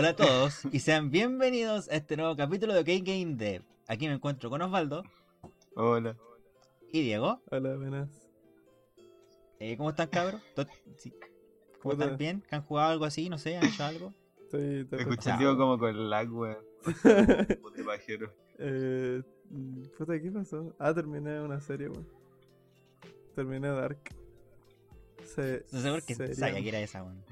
Hola a todos y sean bienvenidos a este nuevo capítulo de OK Game Dev. Aquí me encuentro con Osvaldo Hola. y Diego. Hola, buenas. Eh, ¿Cómo están, cabros? ¿Tot- sí. ¿Cómo Puta. están? ¿Bien? ¿Han jugado algo así? No sé, ¿han hecho algo? Estoy, estoy Escuché el Diego como con lag, weón. Puta pajero. eh, mm, puta, ¿qué pasó? Ah, terminé una serie, weón. Terminé Dark. Se, Estoy seguro que sería- sabía que era esa, weón.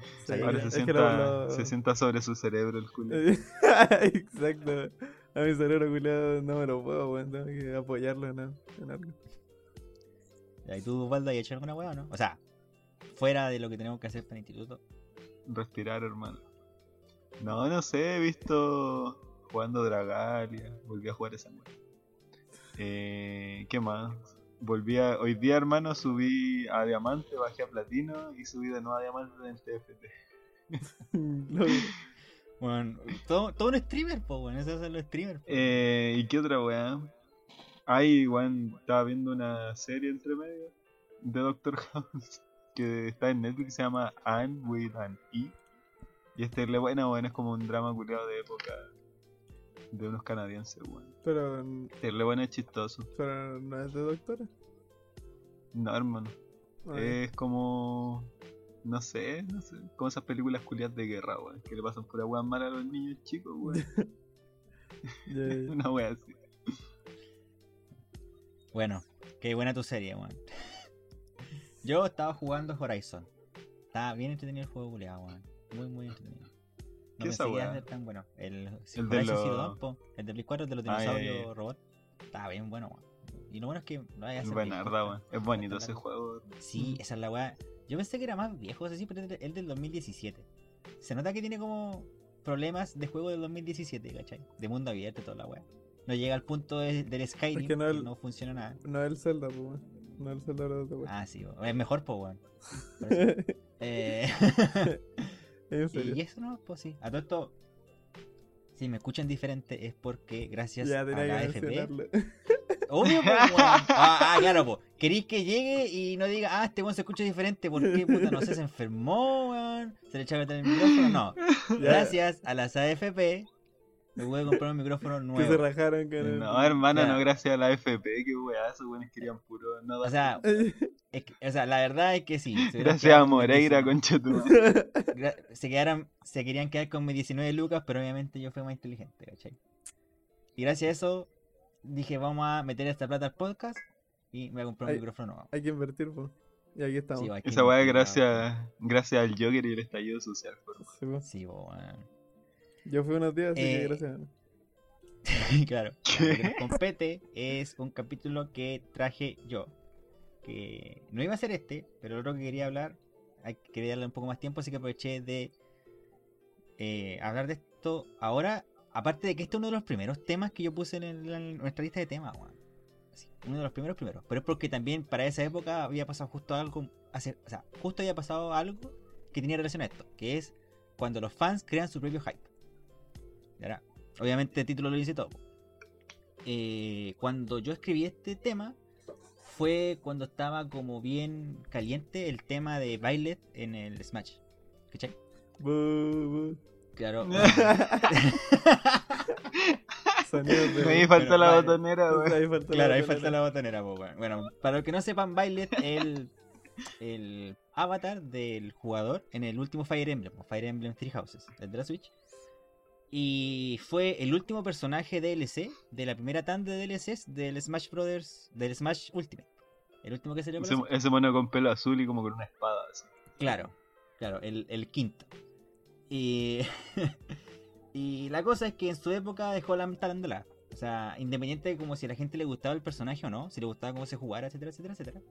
Ahora se sienta, lo- lo- se sienta sobre su cerebro el culo. Exacto. A mi cerebro culiado no me lo puedo, weón. Tengo que apoyarlo en, en algo. ¿Y tú, Osvaldo, has hecho alguna weá o no? O sea, fuera de lo que tenemos que hacer para el instituto. Respirar, hermano. No, no sé, he visto jugando Dragalia. Volví a jugar esa weón. Eh, ¿Qué más? Volví a. Hoy día, hermano, subí a Diamante, bajé a Platino y subí de nuevo a Diamante en el TFT. Bueno, todo, todo un streamer, pues, weón. Eso es los streamers. po. Eh, ¿Y qué otra weá? Ay, weón, estaba viendo una serie entre medio de Doctor House que está en Netflix, se llama Anne with an E. Y este es buena, weón, es como un drama culiado de época de unos canadienses, weón. pero, Este buena es chistoso. pero no es de doctora. No, hermano. Ah, Es como. No sé, no sé. Como esas películas culiadas de guerra, weón. Que le pasan pura weón mala a los niños chicos, weón. ya, ya. Una wea así. Bueno, qué buena tu serie, weón. Yo estaba jugando Horizon. Estaba bien entretenido el juego, culiado, weón. Muy, muy entretenido. No ¿Qué pensé esa que iba a weá? ser tan bueno. El, El de los-. El de Play 4, el de los Ah, dinosaurios robot. Estaba bien bueno, weón. Y lo bueno es que no a Es buena, verdad. Es bonito ese juego. Sí, esa es la weá. Yo pensé que era más viejo, así, pero es de- el del 2017. Se nota que tiene como problemas de juego del 2017, ¿cachai? De mundo abierto y toda la weá. No llega al punto de- del Skyrim, Es que no que el- no funciona nada. No es el Zelda, pues, weón. No es el Zelda weón. Ah, sí, weón. es mejor, pues, weón. Eh. y eso no, pues sí. A todo esto, si me escuchan diferente es porque gracias Ya a la mencionarlo. Obvio, pues. Ah, ah, claro, pues. Queréis que llegue y no diga, ah, este weón se escucha diferente. ¿Por qué, puta? No sé, se enfermó, weón. Se le echaba el micrófono. No. Ya, Gracias a las AFP, me voy a comprar un micrófono Que se nuevo. rajaron con el. No, hermana, Ya. no gracias a la FP, que weá, esos weones querían puro. No O sea, es que- o sea, la verdad es que sí. gracias a Moreira, 19 concha tu gra- se, quedaran, se querían quedar con mis 19 lucas, pero obviamente yo fui más inteligente, ¿cachai? Y gracias a eso dije, vamos a meter esta plata al podcast y me voy a comprar un micrófono nuevo. Hay que invertir, pues. Y aquí estamos. Sí, Esa weá gracias, gracias al Joker y el estallido social, por Sí. Sí, bo. Yo fui unos días, así Eh, que gracias. claro. ¿Qué? Lo que nos compete es un capítulo que traje yo. Que no iba a ser este, pero lo otro que quería hablar, quería darle un poco más tiempo, así que aproveché de eh, hablar de esto ahora. Aparte de que este es uno de los primeros temas que yo puse en, el- en nuestra lista de temas. Así, uno de los primeros primeros. Pero es porque también para esa época había pasado justo algo. hace- o sea, justo había pasado algo que tenía relación a esto. Que es cuando los fans crean su propio hype. Ahora, obviamente el título lo dice todo. Eh, cuando yo escribí este tema fue cuando estaba como bien caliente el tema de Violet en el Smash. ¿Cachai? Claro. De. Ahí falta Bueno, la botonera. Ahí falta Claro, la ahí botonera. falta la botonera. Bueno, para los que no sepan, Violet es el, el avatar del jugador en el último Fire Emblem, o Fire Emblem Three Houses, el de la Switch. Y fue el último personaje DLC de la primera tanda de DLCs del Smash Brothers, del Smash Ultimate. El último que salió Ese, ese mono con pelo azul y como con una espada, así. Claro, claro, el, el quinto. Y, y la cosa es que en su época dejó la tarándula. O sea, independiente de como si a la gente le gustaba el personaje o no, si le gustaba cómo se jugara, etcétera, etcétera, etcétera.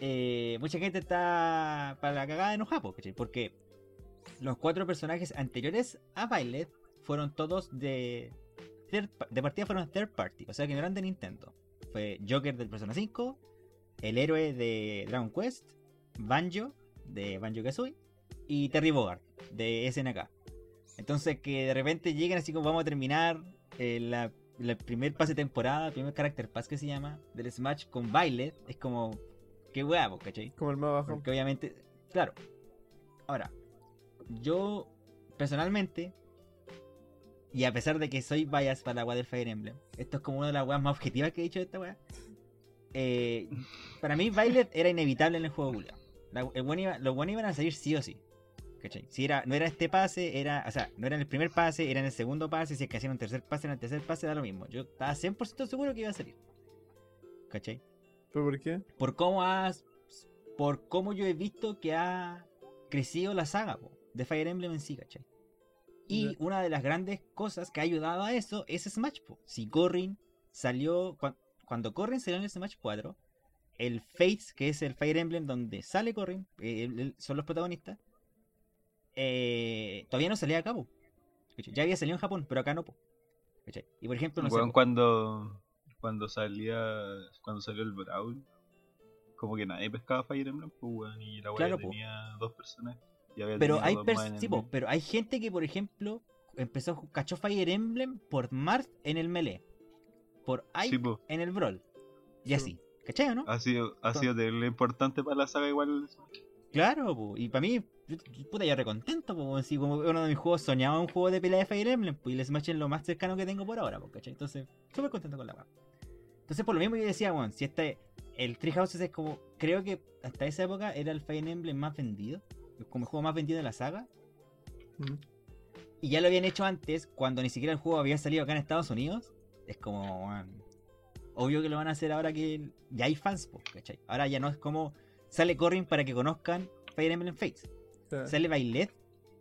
eh, mucha gente está para la cagada enojada, ¿cachai? porque los cuatro personajes anteriores a Violet fueron todos de de partida fueron third party, o sea que no eran de Nintendo. Fue Joker del Persona 5, el héroe de Dragon Quest, Banjo de Banjo Kazooie y Terry Bogard de SNK. Entonces que de repente lleguen así como vamos a terminar eh, la, la primer pase de temporada, el primer character pass que se llama del Smash con Violet, es como qué huevo, ¿cachai? Como el más bajo. Porque obviamente, claro. Ahora, yo personalmente Y a pesar de que soy bias para la weá del Fire Emblem, esto es como una de las weas más objetivas que he dicho de esta weá. eh, para mí, Violet era inevitable en el juego Julia. los buenos iban a salir sí o sí. ¿Cachai? Si era, no era este pase, era, o sea, no era en el primer pase, era en el segundo pase, si es que hacían un tercer pase, en el tercer pase da lo mismo. Yo estaba 100% seguro que iba a salir. ¿Cachai? ¿Pero por qué? Por cómo has, por cómo yo he visto que ha crecido la saga po, de Fire Emblem en sí, ¿cachai? Y una de las grandes cosas que ha ayudado a eso es Smash. po. Si Corrin salió, cua- cuando Corrin salió en el Smash 4, el Fates, que es el Fire Emblem donde sale Corrin, eh, son los protagonistas, eh, todavía no salía po, ¿cachai? Ya había salido en Japón, pero acá no. po. Y por ejemplo, no sé, cuando, cuando salía cuando salió el Brawl, como que nadie pescaba Fire Emblem, pues, y la Claro, po. tenía dos personajes. Pero hay, sí, po, pero hay gente que, por ejemplo, empezó cachó Fire Emblem por Mart en el Melee, por Ike Sí, en el Brawl, y Sí. así. ¿Cachai o no? Ha sido, ha sido terrible importante para la saga igual. Claro, po, y para mí, puta, yo recontento, po, así como uno de mis juegos soñaba un juego de pelea de Fire Emblem, pues, y el Smash es lo más cercano que tengo por ahora, po, ¿cachai? Entonces, súper contento con la weá. Entonces, por lo mismo yo decía, bueno, si este, el Tree Houses es como, creo que hasta esa época era el Fire Emblem más vendido, como el juego más vendido de la saga, Mm. y ya lo habían hecho antes, cuando ni siquiera el juego había salido acá en Estados Unidos, es como, obvio que lo van a hacer ahora que ya hay fans, ¿cachai? Ahora ya no es como, sale Corrin para que conozcan Fire Emblem Fates. Ya, Sale Bailet,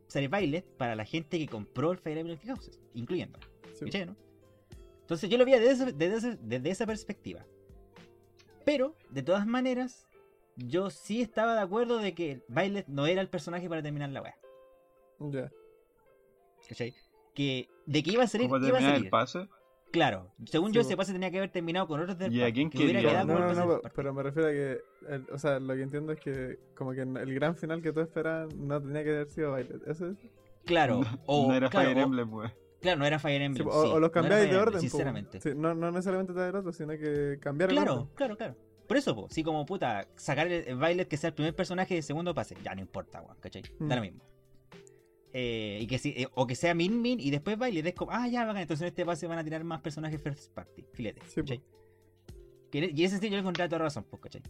sale Bailet para la gente que compró el Fire Emblem Houses, incluyendo. sí. ¿cachai, no? Entonces yo lo vi desde, desde, desde esa perspectiva. Pero, de todas maneras, yo sí estaba de acuerdo de que Violet no era el personaje para terminar la weá. Ya. ¿Cachai? Que de que iba a salir, ¿Cómo iba a terminar salir. el pase? Claro, según Sí, yo ese pase tenía que haber terminado con otros del ¿Y a quién que hubiera quería? quedado No, no, el no, pero me refiero a que, el- o sea, lo que entiendo es que como que el gran final que tú esperabas no tenía que haber sido Violet. ¿Eso es? Claro, o no era claro, Fire Emblem, weón. Claro, no era Fire Sí, Emblem. o, sí, o los cambiáis de orden, sinceramente. Sí, no, no necesariamente traer otro, sino que cambiar el Claro, orden. claro, claro. Por eso, po, sí, como puta, sacar el, Violet que sea el primer personaje de segundo pase, ya no importa, weón, ¿cachai? Da lo Mm. mismo. Eh, y que si, eh, o que sea Min Min y después Violet es como, ah, ya, bacán, entonces en este pase van a tirar más personajes first party, filete, Sí. ¿cachai? Que y ese sentido yo encontré toda razón, pues, ¿cachai?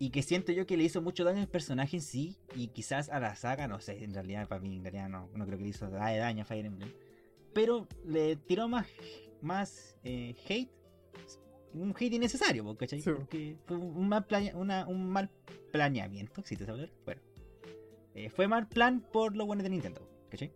Y que siento yo que le hizo mucho daño al personaje en sí y quizás a la saga, no sé, en realidad para mí, en realidad no, no creo que le hizo nada de daño a Fire Emblem. Pero le tiró más, más eh, hate, un hate innecesario, ¿cachai? Sí. Porque fue un mal, plane- una- un mal planeamiento, si te sabe Bueno, eh, fue mal plan por lo bueno de Nintendo, ¿cachai?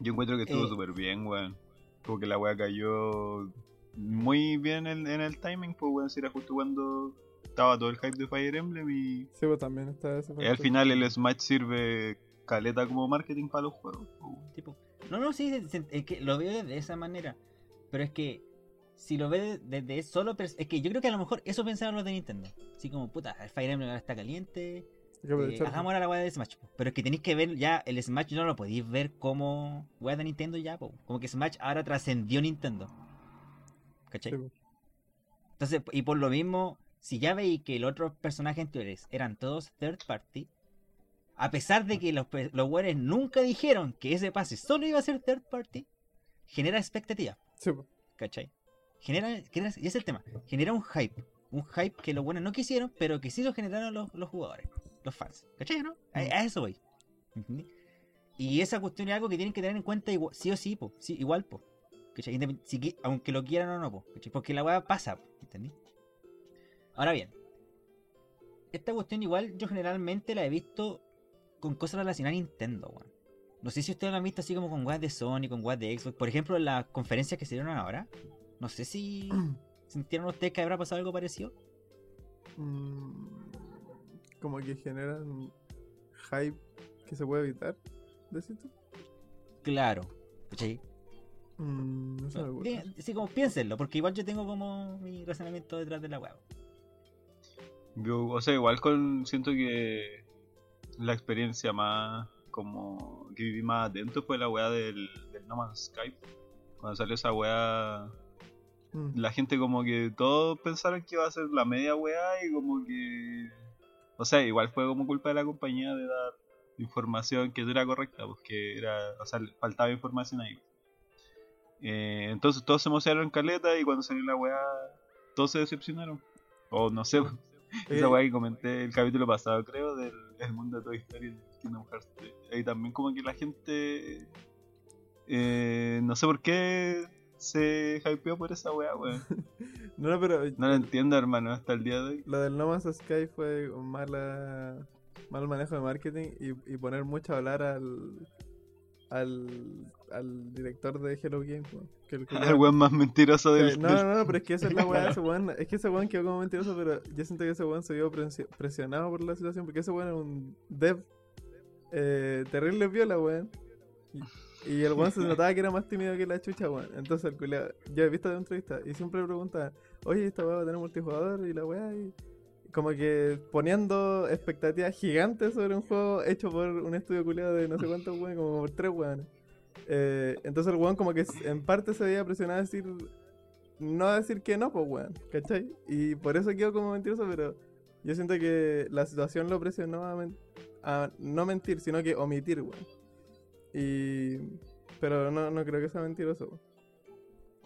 Yo encuentro que estuvo Eh, súper bien, weón. Como que la weá cayó muy bien en, en el timing, pues weón, si era justo cuando estaba todo el hype de Fire Emblem y, Sí, pues también está ese y al final el Smash sirve caleta como marketing para los juegos. pues, weón. Tipo, no, no, sí, se- se- es que lo veo de esa manera. Pero es que si lo ves desde solo. Es que yo creo que a lo mejor eso pensaron los de Nintendo. Así como, puta, el Fire Emblem ahora está caliente. Eh, hagamos ahora la weá de Smash. Pero es que tenéis que ver ya el Smash, no lo podéis ver como weá de Nintendo ya, po. como que Smash ahora trascendió Nintendo. ¿Cachai? Sí. Entonces, y por lo mismo, si ya veis que los otros personajes anteriores eran todos third party, a pesar de que los, los nunca dijeron que ese pase solo iba a ser third party, genera expectativa, Sí. ¿cachai? Genera, y ese es el tema, genera un hype, un hype que los buenos no quisieron, pero que sí lo generaron los, los jugadores, los fans, ¿cachai? ¿no? A, a eso voy. ¿entendí? Y esa cuestión es algo que tienen que tener en cuenta igual- sí o sí, po, sí, igual, po. aunque lo quieran o no, po, ¿cachai? porque la weá pasa, po, ¿entendí? Ahora bien, esta cuestión igual yo generalmente la he visto con cosas relacionadas a Nintendo, weón. No sé si ustedes lo han visto así como con weas de Sony, con weas de Xbox. Por ejemplo, en las conferencias que se dieron ahora. No sé si sintieron ustedes que habrá pasado algo parecido. Mm, como que generan hype que se puede evitar, ¿decís tú? Claro. ¿cachai? Mm, no. Diga- Sí, como piénsenlo, porque igual yo tengo como mi razonamiento detrás de la wea. Yo, o sea, igual con siento que la experiencia más como que viví más atento fue la weá del, del No Man's Sky. Cuando salió esa weá, Mm, la gente como que todos pensaron que iba a ser la media weá y como que... O sea, igual fue como culpa de la compañía de dar información que no era correcta, porque era, o sea, faltaba información ahí. Eh, entonces todos se emocionaron en caleta y cuando salió la weá, todos se decepcionaron. O no sé, esa Eh, weá que comenté el capítulo pasado, creo, del el mundo de Toy Story en Kingdom Hearts 3. Ahí también como que la gente, eh, no sé por qué se hypeó por esa weá, weón. No, no, pero No lo entiendo, hermano, hasta el día de hoy. lo del No Man's Sky fue un mala, mal manejo de marketing y, y poner mucho a hablar al, al, al director de Hello Games. weón, Que el El weón más mentiroso que- del. no, del- no, no, pero es que esa es la weá ese weón. Es que ese weón quedó como mentiroso, pero yo siento que ese weón se vio presi- presionado por la situación porque ese weón era un dev eh, terrible viola, weón. Y, y el weón se notaba que era más tímido que la chucha, weón. Entonces el culiao, yo he visto de entrevista y siempre pregunta, oye, esta weá va a tener multijugador y la weá y como que poniendo expectativas gigantes sobre un juego hecho por un estudio culiado de no sé cuántos weón, como por tres weones. Eh, entonces el weón como que en parte se veía presionado a decir no a decir que no, pues weón, ¿cachai? Y por eso quedó como mentiroso, pero yo siento que la situación lo presionó a, men- a no mentir, sino que omitir, weón. Y... Pero no, no creo que sea mentiroso.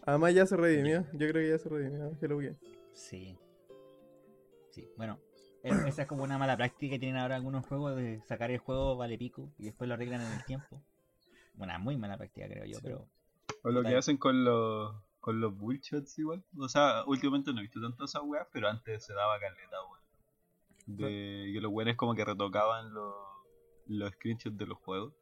Además ya se redimió, yo creo que ya se redimió Hello Game. Sí. Sí, bueno. e- Esa es como una mala práctica que tienen ahora algunos juegos de sacar el juego vale pico y después lo arreglan en el tiempo. Una muy mala práctica creo yo, Sí. pero O lo que hacen con los con los bullshots igual. O sea, últimamente no he visto tanto esa weá, pero antes se daba caleta, weón. De que los weones como que retocaban los, los screenshots de los juegos.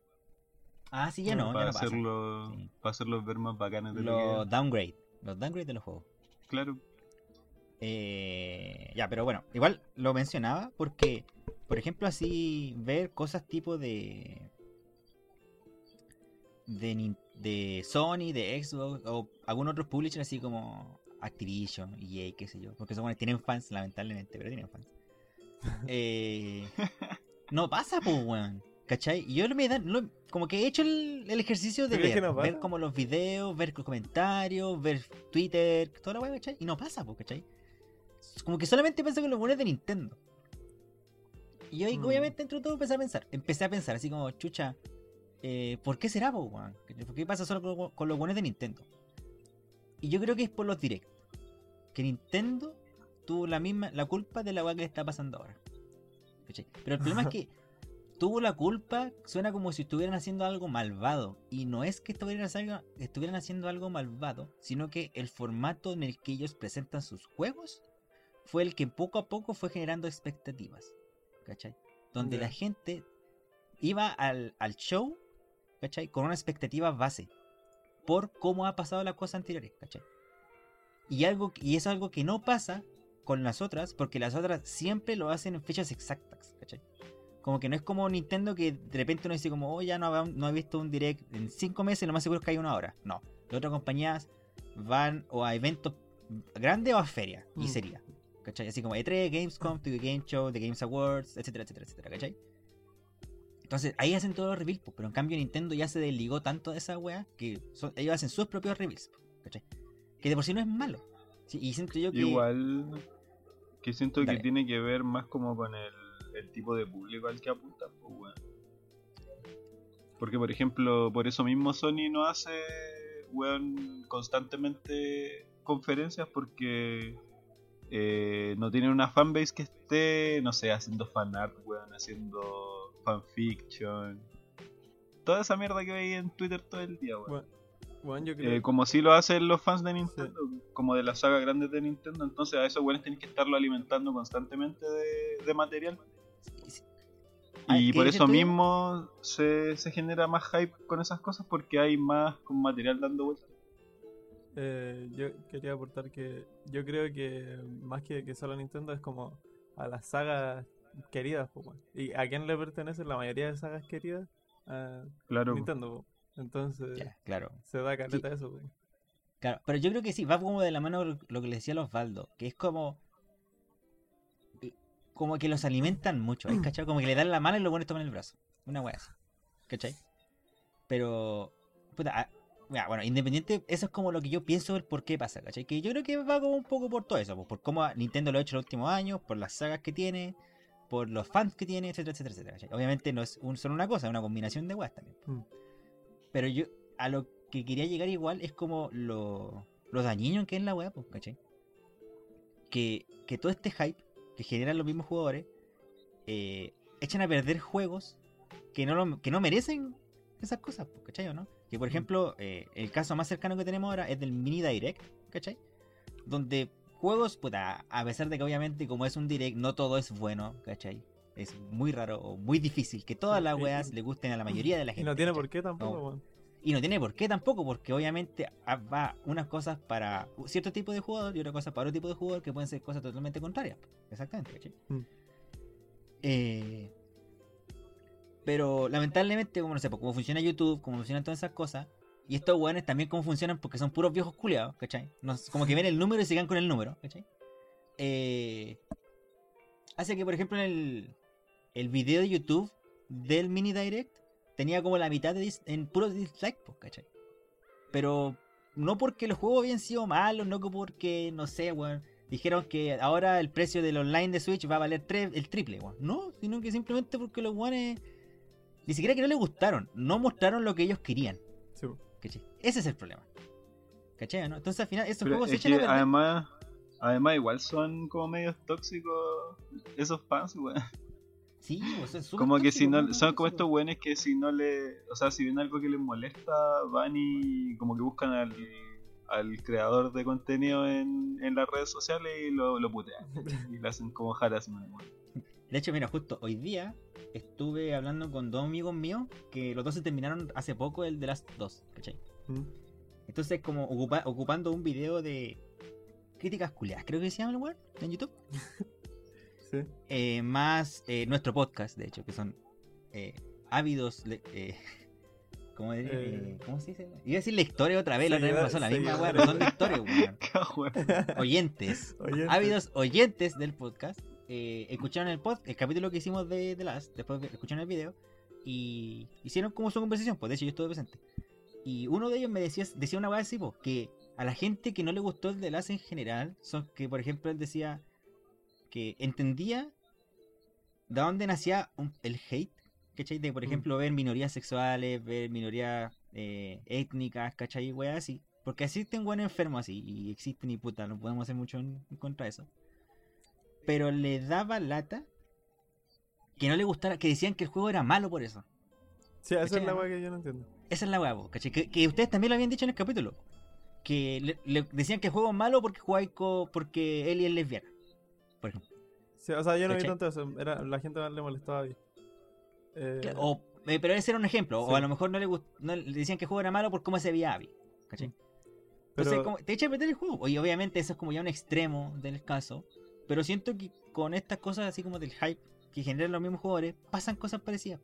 Ah, sí, ya no, ya para no pasa. hacerlo, Sí. para hacerlos ver más bacanes de lo Los downgrade, los downgrade de los juegos. Claro. Eh, ya, pero bueno, igual lo mencionaba porque, por ejemplo, así ver cosas tipo de de, Sony, de Xbox o algún otros publishers así como Activision, EA, qué sé yo, porque son tienen fans, lamentablemente, pero tienen fans. Eh, no pasa, pues, weón. ¿Cachai? Y yo me dan, lo- como que he hecho el, el ejercicio de ¿Tú crees que ver, no ver pasa? como los videos, ver los comentarios, ver Twitter, toda la weá, ¿cachai? Y no pasa, ¿cachai? Como que solamente pienso que los buenos de Nintendo. Y yo Mm. obviamente, entre todo, empecé a pensar. Empecé a pensar así como, chucha, eh, ¿por qué será, po, weón? ¿Por qué pasa solo con, con los buenos de Nintendo? Y yo creo que es por los directos. Que Nintendo tuvo la misma, la culpa de la weá que le está pasando ahora. ¿Cachai? Pero el problema es que tuvo la culpa, suena como si estuvieran haciendo algo malvado. Y no es que estuvieran haciendo, estuvieran haciendo algo malvado, sino que el formato en el que ellos presentan sus juegos fue el que poco a poco fue generando expectativas. ¿Cachai? Donde la gente iba al, al show, ¿cachai? Con una expectativa base. Por cómo ha pasado las cosas anteriores, ¿cachai? Y, algo, y es algo que no pasa con las otras, porque las otras siempre lo hacen en fechas exactas, ¿cachai? Como que no es como Nintendo que de repente uno dice como, oh, ya no, no he visto un direct en cinco meses, lo más seguro es que hay una hora. No, las otras compañías van o a eventos grandes o a ferias, y Mm. sería. ¿Cachai? Así como E3, Gamescom, The Game Show, The Games Awards, etcétera, etcétera, etcétera, ¿cachai? Entonces ahí hacen todos los reveals, po, pero en cambio Nintendo ya se desligó tanto de esa wea que son- ellos hacen sus propios reveals, po, ¿cachai? Que de por sí no es malo. Sí, y siento yo que... Igual que siento Dale. que tiene que ver más como con el, el tipo de público al que apunta, pues, weón. Porque, por ejemplo, por eso mismo Sony no hace, weón, constantemente conferencias porque eh, no tienen una fanbase que esté, no sé, haciendo fanart, weón, haciendo fanfiction. Toda esa mierda que veis en Twitter todo el día, weón. Bueno, bueno, yo creo Eh, como si lo hacen los fans de Nintendo, como de la saga grande de Nintendo, entonces a esos weones tienen que estarlo alimentando constantemente de, de material. Y ¿qué por eso tú? mismo se, se genera más hype con esas cosas porque hay más con material dando vueltas. Eh, yo quería aportar que yo creo que más que, que solo Nintendo es como a las sagas queridas, po. ¿Y a quién le pertenecen la mayoría de sagas queridas? A Claro. Nintendo, po. Entonces claro. se da caleta eso, po. Claro, pero yo creo que sí, va como de la mano lo lo que le decía a Osvaldo, que es como. Como que los alimentan mucho, ¿eh? ¿cachai? Como que le dan la mano y lo ponen toman el brazo. Una wea así. ¿cachai? Pero. puta, ah, bueno, independiente, eso es como lo que yo pienso del por qué pasa, ¿cachai? Que yo creo que va como un poco por todo eso, pues, por cómo Nintendo lo ha hecho en los últimos años, por las sagas que tiene, por los fans que tiene, etcétera, etcétera, etcétera. ¿cachai? Obviamente no es un, solo una cosa, es una combinación de weas también. Mm. Pero yo, a lo que quería llegar igual es como lo, lo dañino que es la wea, pues, ¿cachai? Que, que todo este hype que generan los mismos jugadores eh, echan a perder juegos que no, lo- que no merecen esas cosas, pues, ¿cachai o no? Que por ejemplo, eh, el caso más cercano que tenemos ahora es del Mini Direct, ¿cachai? Donde juegos, puta, a pesar de que obviamente como es un Direct, no todo es bueno, ¿cachai? Es muy raro o muy difícil que todas las Y- weas le gusten a la mayoría de la Y gente. no tiene ¿cachai? por qué tampoco, No. Y no tiene por qué tampoco, porque obviamente ah, va unas cosas para cierto tipo de jugador y otras cosas para otro tipo de jugador que pueden ser cosas totalmente contrarias. Exactamente, ¿cachai? Mm. Eh, pero lamentablemente, como no sé, cómo funciona YouTube, cómo funcionan todas esas cosas, y estos weones también cómo funcionan porque son puros viejos culiados, ¿cachai? No- como que ven el número y se quedan con el número, ¿cachai? Eh, hace que, por ejemplo, en el, el video de YouTube del mini direct tenía como la mitad de dis- en puro dislike, pues, ¿cachai? Pero no porque los juegos habían sido malos, no que porque, no sé, weón. Dijeron que ahora el precio del online de Switch va a valer tre- el triple, weón. No, sino que simplemente porque los weones. Ni siquiera que no les gustaron, no mostraron lo que ellos querían. Sí. ¿cachai? Ese es el problema. ¿Cachai? ¿no? Entonces al final esos Pero juegos se es echan a además, además igual son como medios tóxicos esos fans, weón. Sí, pues, son súper Como que si no, son como estos weones que si no le, o sea, si ven algo que les molesta, van y como que buscan al, al creador de contenido en, en las redes sociales y lo, lo putean. Y le hacen como harassment. De hecho, mira, justo hoy día estuve hablando con dos amigos míos que los dos se terminaron hace poco el de las dos, ¿cachai? Mm. Entonces, como ocupa- ocupando un video de críticas culiadas, creo que se llama el weón, en YouTube. Sí. Eh, más eh, nuestro podcast, de hecho, que son eh, ávidos. le- eh, ¿cómo? Eh. ¿Cómo se dice? Iba a decir lectores otra vez, la otra vez pasó la misma weá, pero son lectores, weón. Weón. Oyentes. Oyentes. Ávidos oyentes del podcast. eh, escucharon el pod, el capítulo que hicimos de The Last, después de- escucharon el video y hicieron como su conversación, pues de hecho yo estuve presente. Y uno de ellos me decía, decía una weá así, pues, que a la gente que no le gustó el The Last en general, son que por ejemplo él decía que entendía de dónde nacía un- el hate, ¿cachai? De por Mm. ejemplo ver minorías sexuales, ver minorías eh, étnicas, ¿cachai? Weas así. Porque existen buenos enfermos así, y existen y puta, no podemos hacer mucho en, en contra de eso. Pero le daba lata que no le gustara, que decían que el juego era malo por eso. Sí, esa es ¿Cachai, la weá que yo no entiendo. Esa es la po, ¿cachai? Que, que ustedes también lo habían dicho en el capítulo. Que le, le decían que el juego es malo porque jugáis porque Ellie es lesbiana. Por ejemplo. Sí, o sea, yo no vi ¿Cachai? tanto eso. Era, la gente le molestaba a Abby. Eh, O, eh, pero ese era un ejemplo. Sí. O a lo mejor no le, gust- no le decían que el juego era malo por cómo se veía Abby. ¿Cachai? Entonces, pero, como- te echa a perder el juego. Y obviamente eso es como ya un extremo del caso. Pero siento que con estas cosas así como del hype que generan los mismos jugadores, pasan cosas parecidas.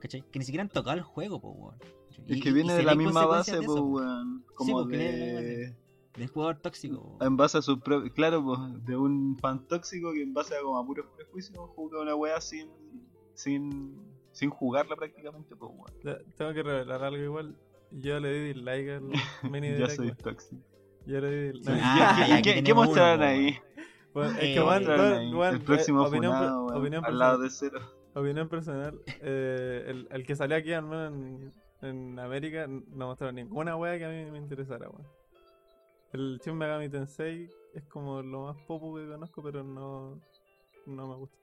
¿Cachai? Que ni siquiera han tocado el juego, po, weón. ¿Cachai? Es Y- que y- viene y de se la misma base, consecuencias de pues, eso, po, weón. Como porque viene de la misma de... jugador tóxico. En base a su propio... Claro, pues, de un fan tóxico que en base a como a puros prejuicios juega una wea sin... sin... sin jugarla prácticamente, pues, tengo que revelar algo igual. Yo le di dislike al mini Ya direct, soy tóxico. Yo le di Sí. dislike. Ah, ¿Qué- qué, mostraron ahí? Bueno, es Eh, que, weón, el próximo eh, opinión, funado, per- weón, opinión al lado de cero. Opinión personal, eh, el, el que salió aquí al menos en, en América no mostró ninguna wea que a mí me interesara, weón. El Shin Megami Tensei es como lo más popu que conozco, pero no, no me gusta.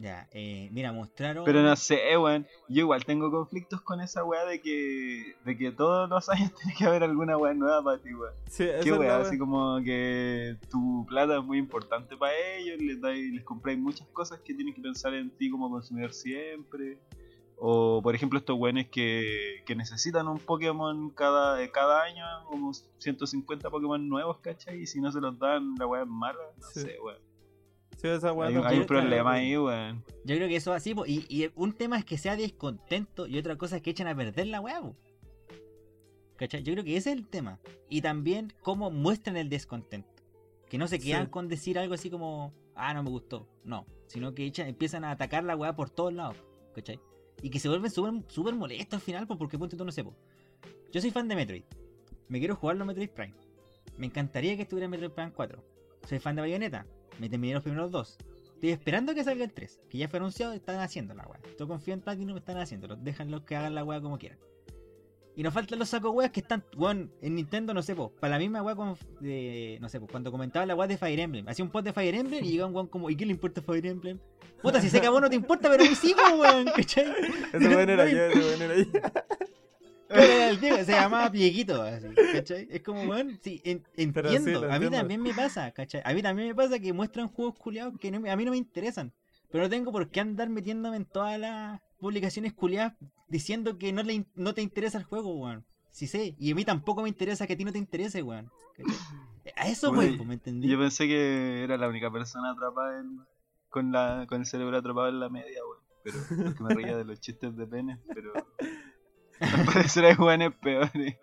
Ya, eh, mira, mostraron. Pero no sé, weón. Yo igual tengo conflictos con esa weá de que, de que todos los años tiene que haber alguna weá nueva para ti, weón. Sí, Qué weá, así como que tu plata es muy importante para ellos, les, dais, les compráis muchas cosas que tienen que pensar en ti como consumidor siempre. O por ejemplo estos weones que, que necesitan un Pokémon cada, eh, cada año, como 150 Pokémon nuevos, ¿cachai? Y si no se los dan, la weá es mala. No Sí. sé, weón. Sí, esa Hay, un problema ahí, weón. Yo creo que eso es así, po, y, y un tema es que sea descontento y otra cosa es que echen a perder la weá. ¿Cachai? Yo creo que ese es el tema. Y también cómo muestran el descontento. Que no se quedan Sí. con decir algo así como, ah, no me gustó. No. Sino que echan, empiezan a atacar la weá por todos lados. ¿Cachai? Y que se vuelven súper molestos al final, po, porque ponte tú no sé, po. Yo soy fan de Metroid. Me quiero jugar los Metroid Prime. Me encantaría que estuviera en Metroid Prime 4. Soy fan de Bayonetta. Me terminé los primeros dos. Estoy esperando que salga el 3, que ya fue anunciado, están haciendo la weá. Yo confío en Platinum, están haciéndolo. Déjanlos que hagan la weá como quieran. Y nos faltan los sacos weas que están, weón, en Nintendo, no sé, po, para la misma como, de, no sé, po, cuando comentaba la weá de Fire Emblem. Hacía un post de Fire Emblem y llegaba un weón como, ¿y qué le importa Fire Emblem? Puta, si sé que a vos no te importa, pero a mí sí, weón, ¿cachai? Ese weón era yo, ese weón era yo. Diego, se llamaba Plieguito, así, ¿cachai? Es como, weón, sí, en- sí, entiendo. a mí también me pasa, ¿cachai? A mí también me pasa que muestran juegos culiados que no a mí no me interesan. Pero no tengo por qué andar metiéndome en todas las publicaciones culiadas diciendo que no, le, no te interesa el juego, weón. Sí sé, y a mí tampoco me interesa que a ti no te interese, weón. A eso, weón, pues, ¿me entendí? Yo pensé que era la única persona atrapada en, con, la, con el cerebro atrapado en la media, weón. Pero porque me reía de los chistes de pene, pero al parecer hay jóvenes peores.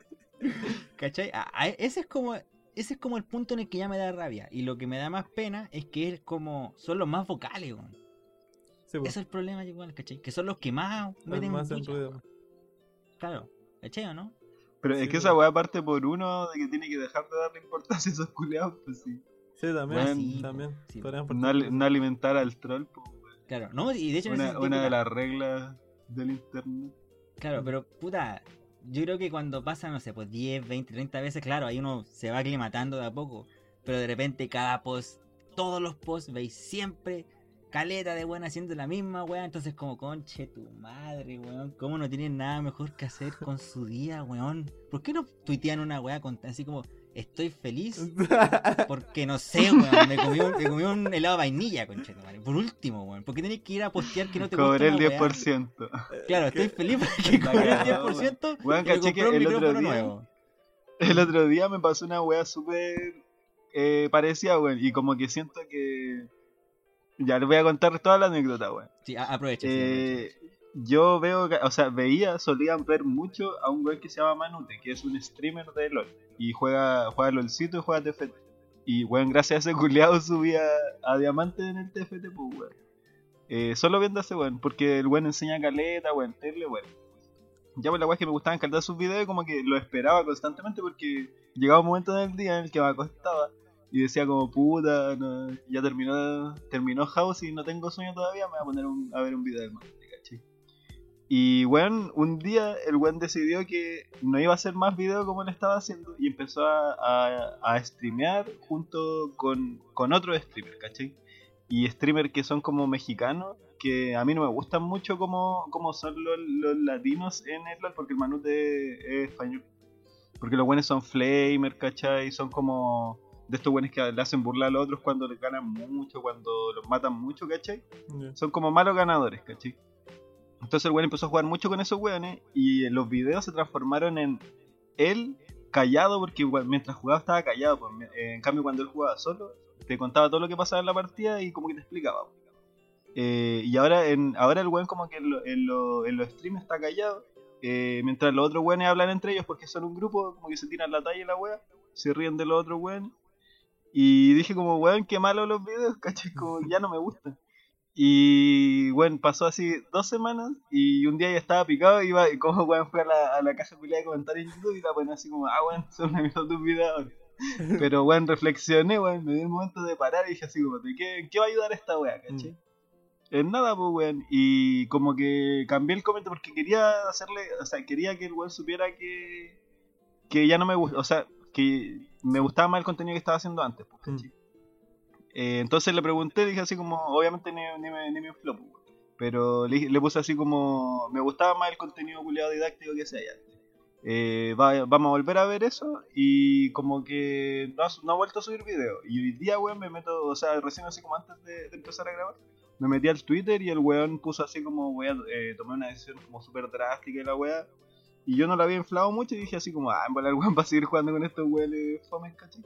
¿Cachai? A- a- ese es como ese es como el punto en el que ya me da rabia. Y lo que me da más pena es que es como. Son los más vocales, weón. Sí. Ese es el problema igual, ¿cachai? Que son los que más meten más ruido. Claro, ¿cachai o no? Pero Sí, es que esa weá parte por uno de que tiene que dejar de darle importancia a esos culiados, pues sí. Sí, también. Bueno, sí, también. sí. No, no alimentar al troll, pues. Claro, no, y de hecho Una, sentido, una de las reglas del internet. Claro, pero puta, yo creo que cuando pasa, no sé, pues 10, 20, 30 veces, claro, ahí uno se va aclimatando de a poco. Pero de repente cada post, todos los posts, veis siempre caleta de weón haciendo la misma weón. Entonces como, conche tu madre, weón. ¿Cómo no tienen nada mejor que hacer con su día, weón? ¿Por qué no tuitean una weá con así como, estoy feliz? Porque no sé, weón, me comí un, me comí un helado de vainilla, conche tu madre. Por último, weón, ¿por qué tenés que ir a postear que no te gusta Cobré el una weá? 10%. Claro, estoy feliz porque cobré el cagó, 10% Weón, me caché que el otro día- nuevo. El otro día me pasó una wea súper eh, parecida, weón. Y como que siento que. Ya les voy a contar toda la anécdota, weón. Sí, a- aprovecha. sí, Eh, yo veo, o sea, veía, solían ver mucho a un weón que se llama Manute, que es un streamer de LOL. Y juega, juega LOLcito y juega TFT. Y weón, gracias a ese culiado subía a diamante en el TFT, pues weón. Eh, solo viendo a ese weón, porque el weón enseña caleta, weón, tele, weón. Ya pues la es que me gustaban caleta sus videos como que lo esperaba constantemente porque llegaba un momento del día en el que me acostaba y decía como puta, ya terminó terminó House y no tengo sueño todavía, me voy a poner un- a ver un video del man, ¿cachai? Y weón, un día el weón decidió que no iba a hacer más videos como él estaba haciendo y empezó a, a, a streamear junto con, con otro streamer, ¿cachai? Y streamer que son como mexicanos, que a mí no me gustan mucho como, como son los, latinos en el porque el Manute es español. Porque los buenos son flamer, ¿cachai? Son como de estos buenos que le hacen burlar a los otros cuando les ganan mucho, cuando los matan mucho, ¿cachai? Son como malos ganadores, ¿cachai? Entonces el weón empezó a jugar mucho con esos weones y los videos se transformaron en él callado porque igual, mientras jugaba estaba callado. pues, me- en cambio cuando él jugaba solo te contaba todo lo que pasaba en la partida y como que te explicaba. Eh, y ahora en ahora el weón como que en, lo- en lo- en los streams está callado eh, mientras los otros weones hablan entre ellos porque son un grupo como que se tiran la talla y la wea, se ríen de los otros weones. Y dije como, weón, qué malo los videos, ¿cachai? Como ya no me gustan. Y bueno, pasó así dos semanas y un día ya estaba picado y iba, y como weón fue a la, a la caja de comentarios en YouTube y la ponía así como, ah weón, son una mierda tus videos. Pero weón, reflexioné, weón, me dio el momento de parar y dije así como, ¿de qué, qué va a ayudar esta wea, cachai? En nada, pues weón. Y como que cambié el comentario porque quería hacerle, o sea, quería que el weón supiera que, que ya no me gusta, o sea, que me gustaba más el contenido que estaba haciendo antes, pues. Eh, entonces le pregunté, dije así como, obviamente ni, ni me, ni me infló, pues, pero le, le puse así como, me gustaba más el contenido culiado didáctico que sea antes. Eh, va- vamos a volver a ver eso y como que no, ha- vuelto a subir video. Y hoy día, weón, me meto, o sea, recién así como antes de, de empezar a grabar, me metí al Twitter y el weón puso así como, weón, eh, tomé una decisión como súper drástica y la weá. Y yo no la había inflado mucho y dije así como, ah, en volar el weón va a seguir jugando con estos weones fomes, ¿cachai?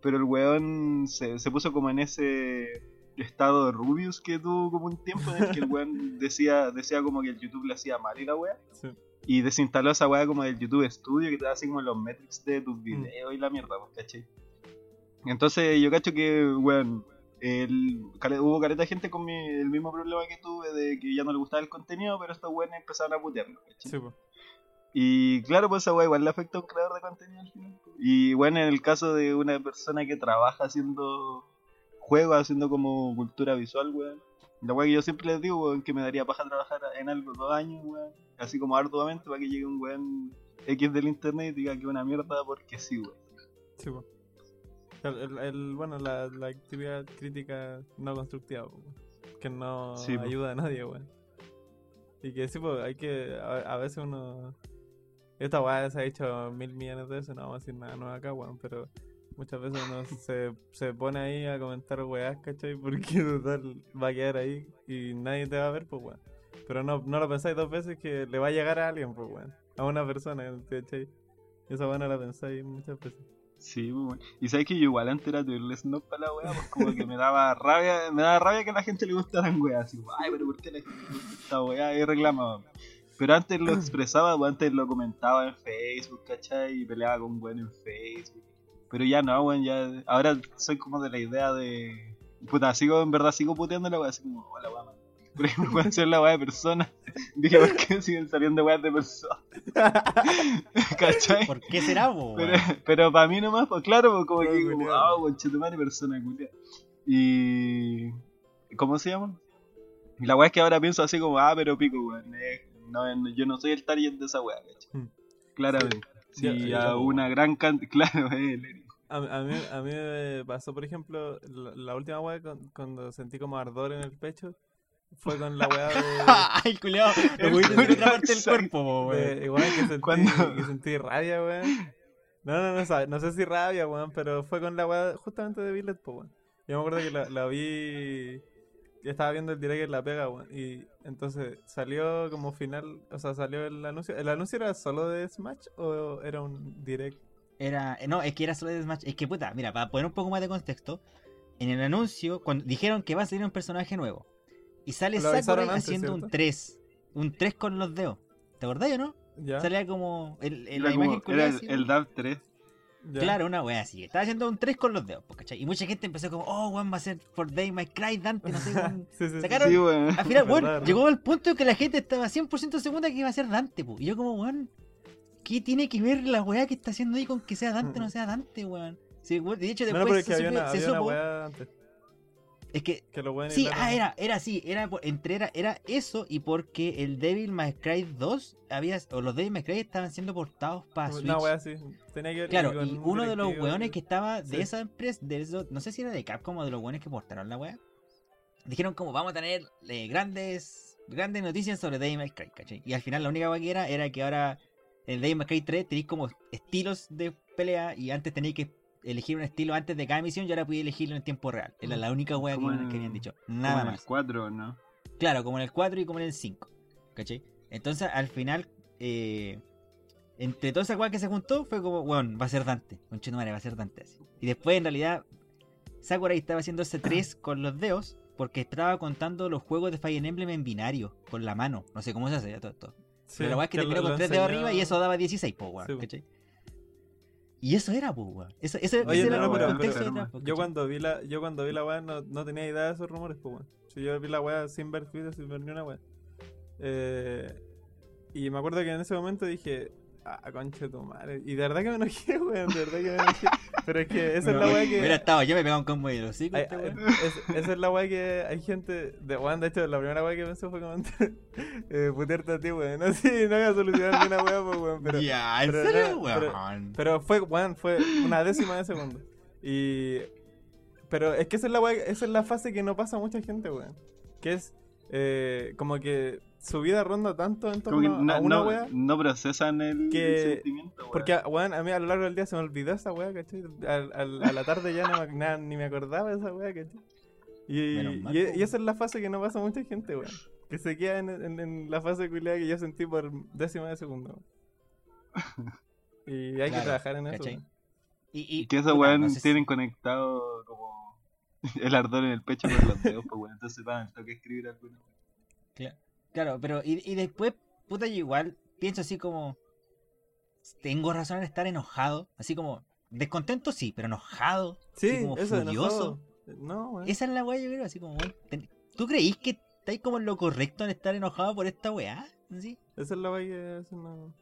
Pero el weón se, se puso como en ese estado de Rubius que tuvo como un tiempo en el que el weón decía, decía como que el YouTube le hacía mal y la weá. Sí. Y desinstaló esa weá como del YouTube Studio que te da así como los metrics de tus videos y la mierda, pues, ¿cachai? Entonces yo cacho que, weón, el, hubo careta de gente con mi- el mismo problema que tuve de que ya no le gustaba el contenido, pero estos weones empezaron a putearlo, ¿cachai? Sí, po. Y claro, pues esa weá igual le afecta a un creador de contenido al final. Y bueno, en el caso de una persona que trabaja haciendo juegos, haciendo como cultura visual, weón. La weá que yo siempre les digo, weón, que me daría paja trabajar en algo dos años, weón. Así como arduamente para que llegue un weón X del internet y diga que una mierda porque sí, weón. Sí, po. El, el- el- bueno, la, la actividad crítica no constructiva, weón. que no Sí, ayuda a nadie, weón. Y que sí, pues hay que. A, a veces uno. Esta weá se ha hecho mil millones de veces, no vamos a decir nada nuevo acá, weón, pero muchas veces uno se, se pone ahí a comentar weás, ¿cachai? Porque total va a quedar ahí y nadie te va a ver, pues weón. Pero no, no lo pensáis dos veces que le va a llegar a alguien, pues weón. A una persona, ¿cachai? Esa weá no la pensáis muchas veces. Sí, pues, weón. Y sabes que yo igual antes era terrible snob para la weá, pues como que me daba rabia, me daba rabia que a la gente le gustaran weas, así como, ay, pero ¿por qué la gente le gusta esta weá? Y reclamaba. Pero antes lo expresaba, pues, antes lo comentaba en Facebook, ¿cachai? Y peleaba con weón en Facebook. Pero ya no, weón, ya. Ahora soy como de la idea de. Puta, sigo, en verdad sigo puteando la weá, así como, hola weá, man. Por ejemplo, pueden ser la weá de personas. Dije, ¿por qué siguen saliendo weas de personas? ¿cachai? ¿Por qué será, po, Pero, weón? pero para mí nomás, pues claro, pues como que, culiao. ah, conchetumare, persona culia. Y. ¿Cómo se llama? Y la weá es que ahora pienso así como, ah, pero pico, weón. eh, no, no, yo no soy el target de esa weá. Hmm. Claramente. Sí, a una gran cantidad. Claro, eh. A, a mí, a mí me pasó, por ejemplo, la, la última weá cuando sentí como ardor en el pecho fue con la weá de, Ay, culiao, decir otra parte del cuerpo, po, weón. igual que sentí, que sentí rabia, weón. No, no, no, no sé si rabia, weón, pero fue con la weá justamente de Billet, po, weón. Yo me acuerdo que la, la vi, estaba viendo el direct en La Pega, weón, y entonces salió como final, o sea, salió el anuncio. ¿El anuncio era solo de Smash o era un direct? Era, no, es que era solo de Smash. Es que puta, mira, para poner un poco más de contexto, en el anuncio, cuando dijeron que va a salir un personaje nuevo, y sale Sakurai antes, haciendo un ¿cierto? 3, un 3 con los dedos. ¿Te acordás o no? ¿Ya? Salía como el, el- Era, la como- imagen era el, el DAV 3. Ya. Claro, una wea así. Estaba haciendo un 3 con los dedos, ¿cachai? Y mucha gente empezó como, oh, weón, va a ser For Day My Cry, Dante, no sé, weón. Sí, sí, sí. Sacaron- Sí, weón. Al final, weón, llegó al punto en que la gente estaba 100% segura que iba a ser Dante, po. Y yo como, weón, ¿qué tiene que ver la weá que está haciendo ahí con que sea Dante o no sea Dante, weón? Sí, weón, de hecho, después no, se, había supe- una, se había una supo- antes. Es que, sí, la- ah, era, era así, era entre era, era eso y porque el Devil May Cry 2 había, o los Devil May Cry estaban siendo portados para Switch. Una weá así. Tenía que ver Claro, y un uno de los weones que estaba de Sí. esa empresa, de eso, no sé si era de Capcom o de los weones que portaron la wea, dijeron como vamos a tener eh, grandes grandes noticias sobre Devil May Cry, ¿cachai? Y al final la única wea que era era que ahora en Devil May Cry 3 tenéis como estilos de pelea y antes tenéis que elegir un estilo antes de cada misión y ahora podéis elegirlo en tiempo real. Era la única wea que, Como en- que habían dicho. Como Nada en más. el 4, ¿no? Claro, como en el 4 y como en el 5. ¿Cachai? Entonces, al final, eh, entre toda esa weá que se juntó, fue como, weón, va a ser Dante. Conchetumare, va a ser Dante así. Y después, en realidad, Sakurai estaba haciendo ese 3 con los dedos porque estaba contando los juegos de Fire Emblem en binario, con la mano. No sé cómo se hace ya todo esto. Sí, Pero la weá es que lo- terminó con lo 3 dedos arriba y eso daba 16, po, weón. Sí. ¿Cachai? Y eso era, po, weón. Eso, eso, Oye, ese no, era no, el contexto pero- Yo cuando vi la, yo cuando vi la weá no, no tenía idea de esos rumores, pues weón. Si yo vi la weá sin ver Twitter, sin ver ni una weá. Eh, y me acuerdo que en ese momento dije, ah, concha de tu madre. Y de verdad que me enojé, weón, de verdad que me enojé. Pero es que esa es la weá que. Hubiera estado yo, me pegaba un combo de los este weón. es- esa es la weá que hay gente de weón, de hecho la primera weá que pensé fue como eh, putearte a ti, weón. No sé, no voy a solucionar ni una weá, pues weón, pero, ya, en serio, no, pero- weón. pero fue, weón, fue una décima de segundo. Y pero es que esa es la weá, esa es la fase que no pasa a mucha gente, weón. Que es eh, como que su vida ronda tanto en torno no, a una no- weá. no procesan el que- sentimiento, weón. Porque, weón, a mí a lo largo del día se me olvidó esa weá, ¿cachai? Al- al- a la tarde ya no me, nada, ni me acordaba de esa weá, ¿cachai? Y, mal, y- esa es la fase que no pasa a mucha gente, weón. Que se queda en, en- en la fase culiada que yo sentí por décima de segundo. Y hay que Claro, trabajar en eso. Y, y, que esos weón no sé si- tienen conectado como el ardor en el pecho con los dedos, pues weón. Entonces van a que escribir alguna weón. Cla- Claro, pero y, y después, puta, yo igual pienso así como. Tengo razón en estar enojado. Así como. Descontento sí, pero enojado. Sí, así como eso, furioso. enojado. No, weón. Esa es la weá, yo creo, así como. ten- ¿Tú creís que estáis como en lo correcto en estar enojado por esta weá? ¿Sí? Esa es la weá que es una...